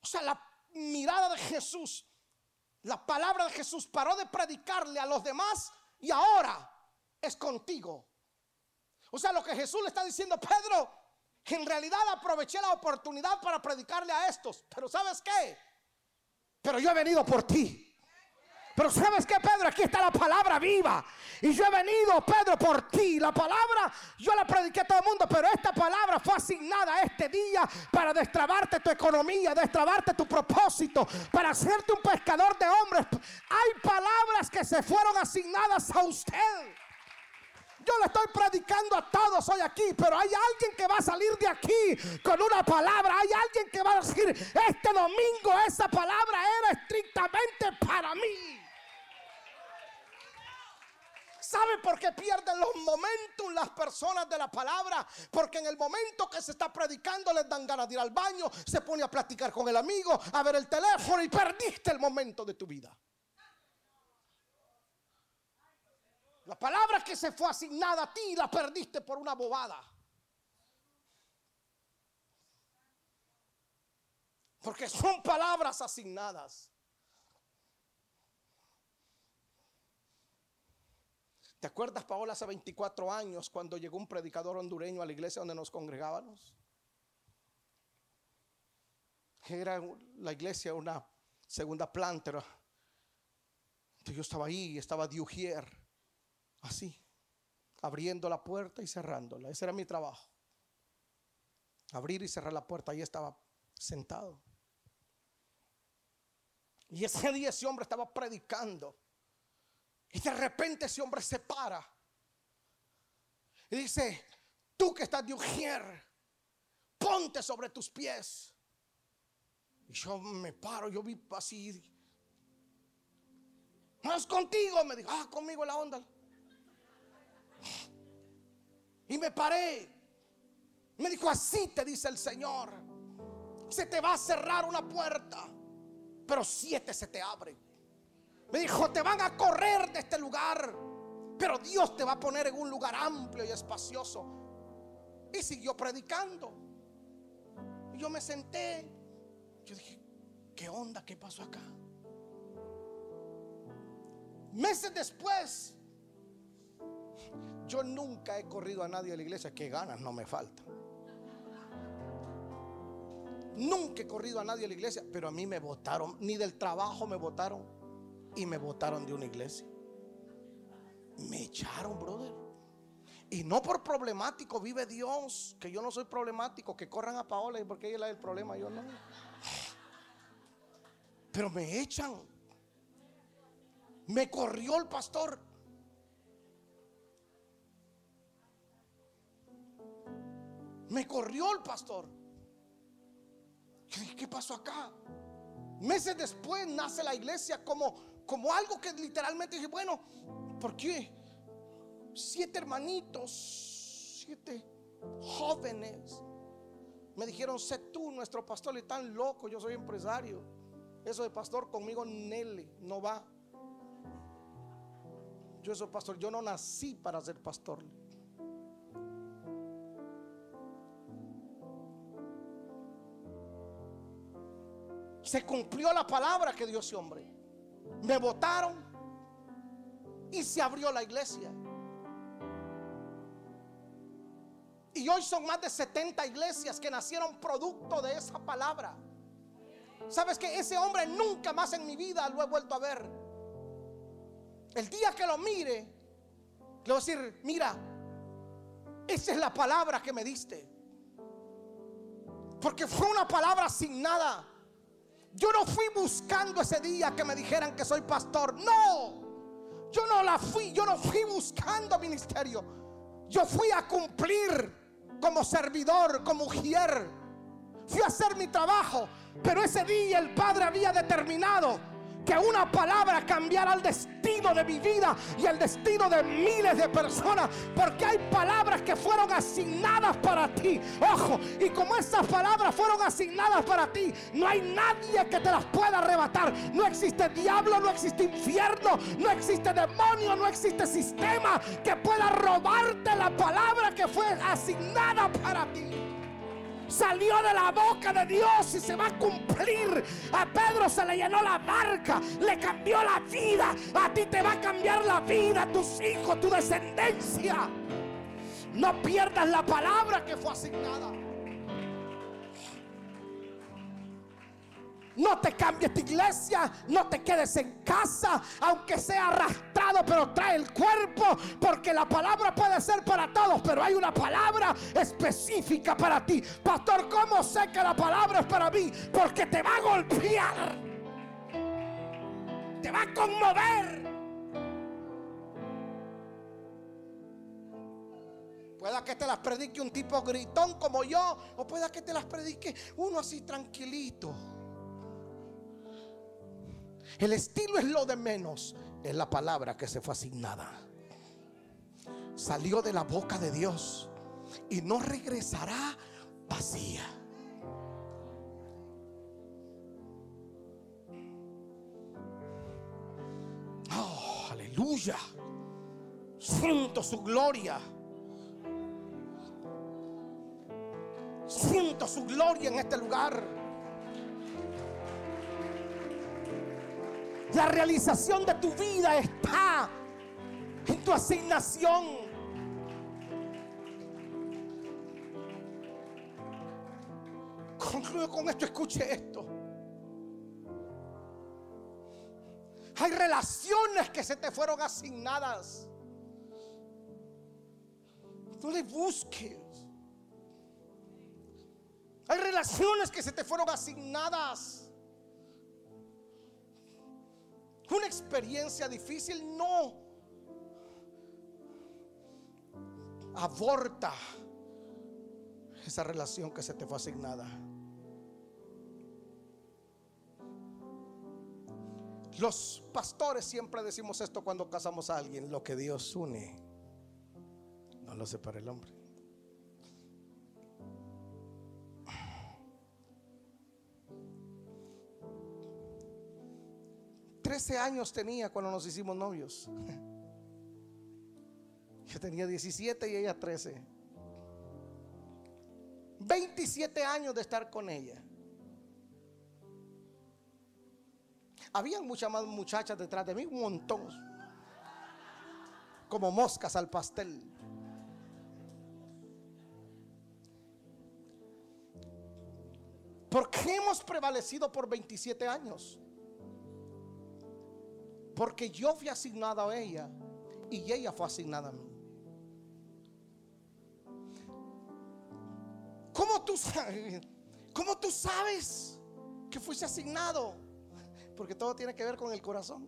Speaker 1: O sea, la mirada de Jesús, la palabra de Jesús paró de predicarle a los demás y ahora es contigo. O sea, lo que Jesús le está diciendo, Pedro, en realidad aproveché la oportunidad para predicarle a estos, pero ¿sabes qué? Pero yo he venido por ti. Pero ¿sabes qué, Pedro? Aquí está la palabra viva. Y yo he venido, Pedro, por ti. La palabra, yo la prediqué a todo el mundo, pero esta palabra fue asignada este día para destrabarte tu economía, destrabarte tu propósito, para hacerte un pescador de hombres. Hay palabras que se fueron asignadas a usted. Yo le estoy predicando a todos hoy aquí, pero hay alguien que va a salir de aquí con una palabra. Hay alguien que va a decir, este domingo esa palabra era estrictamente para mí. ¿Sabe por qué pierden los momentos las personas de la palabra? Porque en el momento que se está predicando les dan ganas de ir al baño, se pone a platicar con el amigo, a ver el teléfono y perdiste el momento de tu vida. La palabra que se fue asignada a ti la perdiste por una bobada. Porque son palabras asignadas. ¿Te acuerdas, Paola, hace 24 años cuando llegó un predicador hondureño a la iglesia donde nos congregábamos? Era la iglesia una segunda planta. Entonces yo estaba ahí, estaba Diugier, así, abriendo la puerta y cerrándola. Ese era mi trabajo. Abrir y cerrar la puerta. Ahí estaba sentado. Y ese día ese hombre estaba predicando. Y de repente ese hombre se para. Y dice, tú que estás de ujier, ponte sobre tus pies. Y yo me paro, yo vi así. No es contigo, me dijo, ah, conmigo la onda. Y me paré. Me dijo, así te dice el Señor. Se te va a cerrar una puerta, pero siete se te abren. Me dijo, te van a correr de este lugar, pero Dios te va a poner en un lugar amplio y espacioso. Y siguió predicando. Y yo me senté. Yo dije, ¿qué onda? ¿Qué pasó acá? Meses después, yo nunca he corrido a nadie de la iglesia. Que ganas no me faltan. Nunca he corrido a nadie de la iglesia, pero a mí me votaron, ni del trabajo me votaron y me botaron de una iglesia. Me echaron, brother. Y no por problemático vive Dios, que yo no soy problemático, que corran a Paola y porque ella es el problema, yo no. Pero me echan. Me corrió el pastor. Me corrió el pastor. ¿Qué pasó acá? Meses después nace la iglesia como como algo que literalmente dije, bueno, ¿por qué? Siete hermanitos, siete jóvenes. Me dijeron, sé tú nuestro pastor, y tan loco, yo soy empresario. Eso de pastor conmigo, Nele, no va. Yo soy pastor, yo no nací para ser pastor. Se cumplió la palabra que dio ese hombre me votaron y se abrió la iglesia. Y hoy son más de 70 iglesias que nacieron producto de esa palabra. Sabes que ese hombre nunca más en mi vida lo he vuelto a ver. El día que lo mire, le voy a decir, mira, esa es la palabra que me diste. Porque fue una palabra sin nada. Yo no fui buscando ese día que me dijeran que soy pastor. No. Yo no la fui. Yo no fui buscando ministerio. Yo fui a cumplir como servidor, como mujer. Fui a hacer mi trabajo. Pero ese día el Padre había determinado que una palabra cambiara el destino de mi vida y el destino de miles de personas. Porque hay palabras que fueron asignadas para ti. Ojo, y como esas palabras fueron asignadas para ti, no hay nadie que te las pueda arrebatar. No existe diablo, no existe infierno, no existe demonio, no existe sistema que pueda robarte la palabra que fue asignada para ti salió de la boca de Dios y se va a cumplir. A Pedro se le llenó la barca, le cambió la vida. A ti te va a cambiar la vida, tus hijos, tu descendencia. No pierdas la palabra que fue asignada. No te cambies de iglesia, no te quedes en casa, aunque sea arrastrado, pero trae el cuerpo, porque la palabra puede ser para todos, pero hay una palabra específica para ti. Pastor, ¿cómo sé que la palabra es para mí? Porque te va a golpear, te va a conmover. Pueda que te las predique un tipo gritón como yo, o pueda que te las predique uno así tranquilito. El estilo es lo de menos. Es la palabra que se fue asignada. Salió de la boca de Dios y no regresará vacía. Oh, aleluya. Siento su gloria. Siento su gloria en este lugar. La realización de tu vida está en tu asignación. Concluyo con esto, escuche esto. Hay relaciones que se te fueron asignadas. No le busques. Hay relaciones que se te fueron asignadas. Una experiencia difícil no aborta esa relación que se te fue asignada. Los pastores siempre decimos esto cuando casamos a alguien, lo que Dios une, no lo separa el hombre. 13 años tenía cuando nos hicimos novios. Yo tenía 17 y ella 13. 27 años de estar con ella. Habían muchas más muchachas detrás de mí, un montón. Como moscas al pastel. ¿Por qué hemos prevalecido por 27 años? Porque yo fui asignado a ella y ella fue asignada a mí. ¿Cómo tú sabes? ¿Cómo tú sabes que fuiste asignado? Porque todo tiene que ver con el corazón.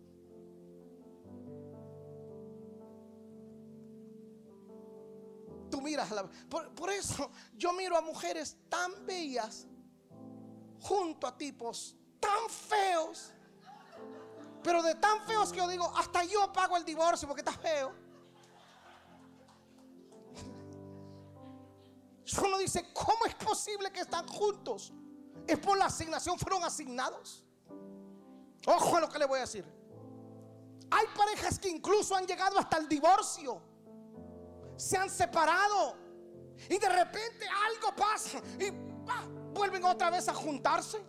Speaker 1: Tú miras, por, por eso yo miro a mujeres tan bellas junto a tipos tan feos pero de tan feos que yo digo, hasta yo pago el divorcio porque está feo. Uno dice, ¿cómo es posible que están juntos? Es por la asignación, fueron asignados. Ojo a lo que le voy a decir. Hay parejas que incluso han llegado hasta el divorcio. Se han separado. Y de repente algo pasa. Y vuelven otra vez a juntarse.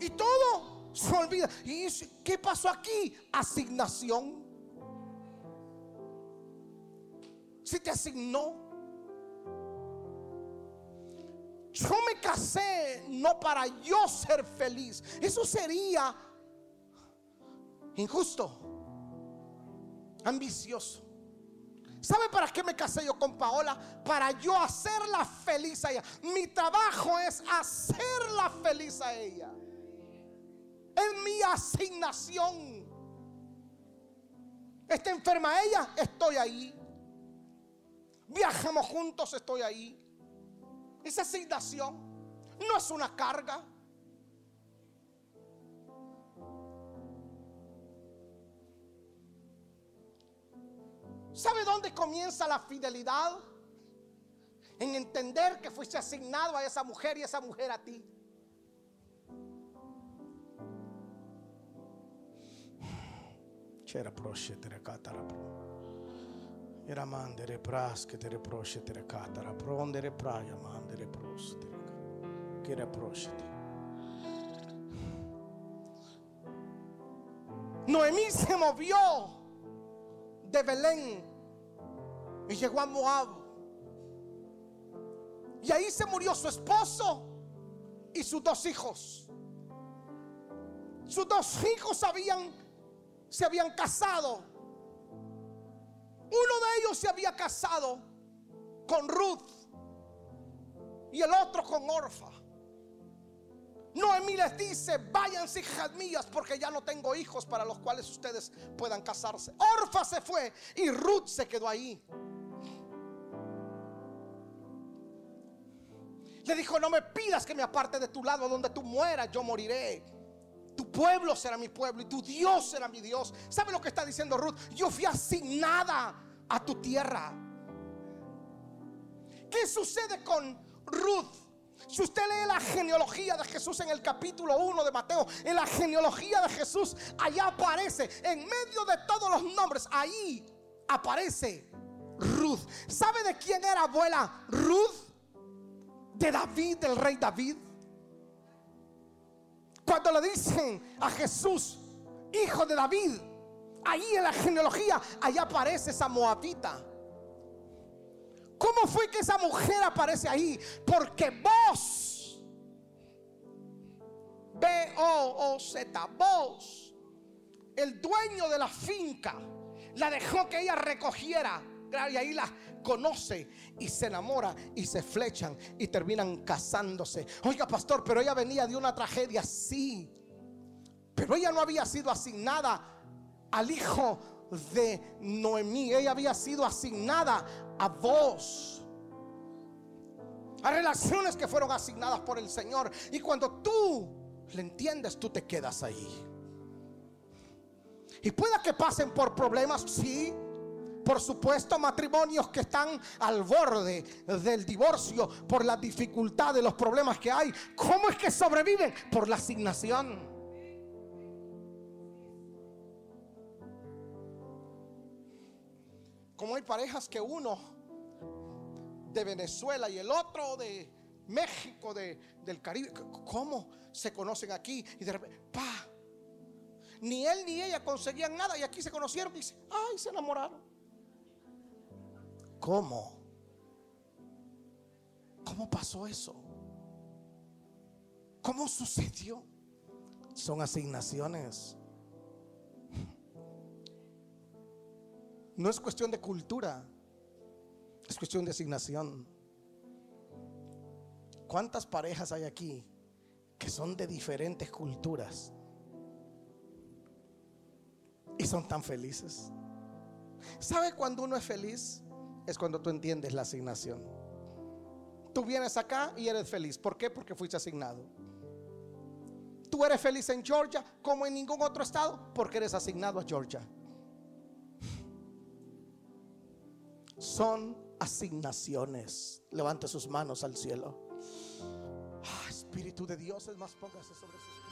Speaker 1: Y todo se olvida. ¿Y qué pasó aquí? Asignación. Si te asignó. Yo me casé no para yo ser feliz. Eso sería injusto, ambicioso. ¿Sabe para qué me casé yo con Paola? Para yo hacerla feliz a ella. Mi trabajo es hacerla feliz a ella. Es mi asignación. Está enferma ella, estoy ahí. Viajamos juntos, estoy ahí. Esa asignación no es una carga. ¿Sabe dónde comienza la fidelidad? En entender que fuiste asignado a esa mujer y esa mujer a ti. Chera era mandere pras che te reprosce te recatara, prondere praia mandere pros che reprosce Noemí se movió de Belén. Y llegó a Moab. Y ahí se murió su esposo y sus dos hijos. Sus dos hijos habían, se habían casado uno de ellos se había casado con Ruth y el otro con Orfa. Noemí les dice, váyanse hijas mías porque ya no tengo hijos para los cuales ustedes puedan casarse. Orfa se fue y Ruth se quedó ahí. Le dijo, no me pidas que me aparte de tu lado, donde tú mueras, yo moriré. Tu pueblo será mi pueblo y tu Dios será mi Dios. ¿Sabe lo que está diciendo Ruth? Yo fui asignada a tu tierra. ¿Qué sucede con Ruth? Si usted lee la genealogía de Jesús en el capítulo 1 de Mateo, en la genealogía de Jesús, allá aparece, en medio de todos los nombres, ahí aparece Ruth. ¿Sabe de quién era abuela Ruth? De David, del rey David. Cuando le dicen a Jesús, hijo de David, ahí en la genealogía, allá aparece esa moabita. ¿Cómo fue que esa mujer aparece ahí? Porque vos, B-O-O-Z, vos, el dueño de la finca, la dejó que ella recogiera. Y ahí la conoce y se enamora y se flechan y terminan casándose. Oiga, pastor, pero ella venía de una tragedia, sí. Pero ella no había sido asignada al hijo de Noemí. Ella había sido asignada a vos. A relaciones que fueron asignadas por el Señor. Y cuando tú le entiendes, tú te quedas ahí. Y pueda que pasen por problemas, sí. Por supuesto, matrimonios que están al borde del divorcio por la dificultad de los problemas que hay. ¿Cómo es que sobreviven? Por la asignación. Como hay parejas que uno de Venezuela y el otro de México, de, del Caribe, ¿cómo se conocen aquí? Y de repente, pa, ni él ni ella conseguían nada y aquí se conocieron y ay, se enamoraron. ¿Cómo? ¿Cómo pasó eso? ¿Cómo sucedió? Son asignaciones. No es cuestión de cultura, es cuestión de asignación. ¿Cuántas parejas hay aquí que son de diferentes culturas y son tan felices? ¿Sabe cuando uno es feliz? Es cuando tú entiendes la asignación. Tú vienes acá y eres feliz. ¿Por qué? Porque fuiste asignado. Tú eres feliz en Georgia como en ningún otro estado porque eres asignado a Georgia. son asignaciones. Levante sus manos al cielo. Ah, Espíritu de Dios es más, póngase sobre sus.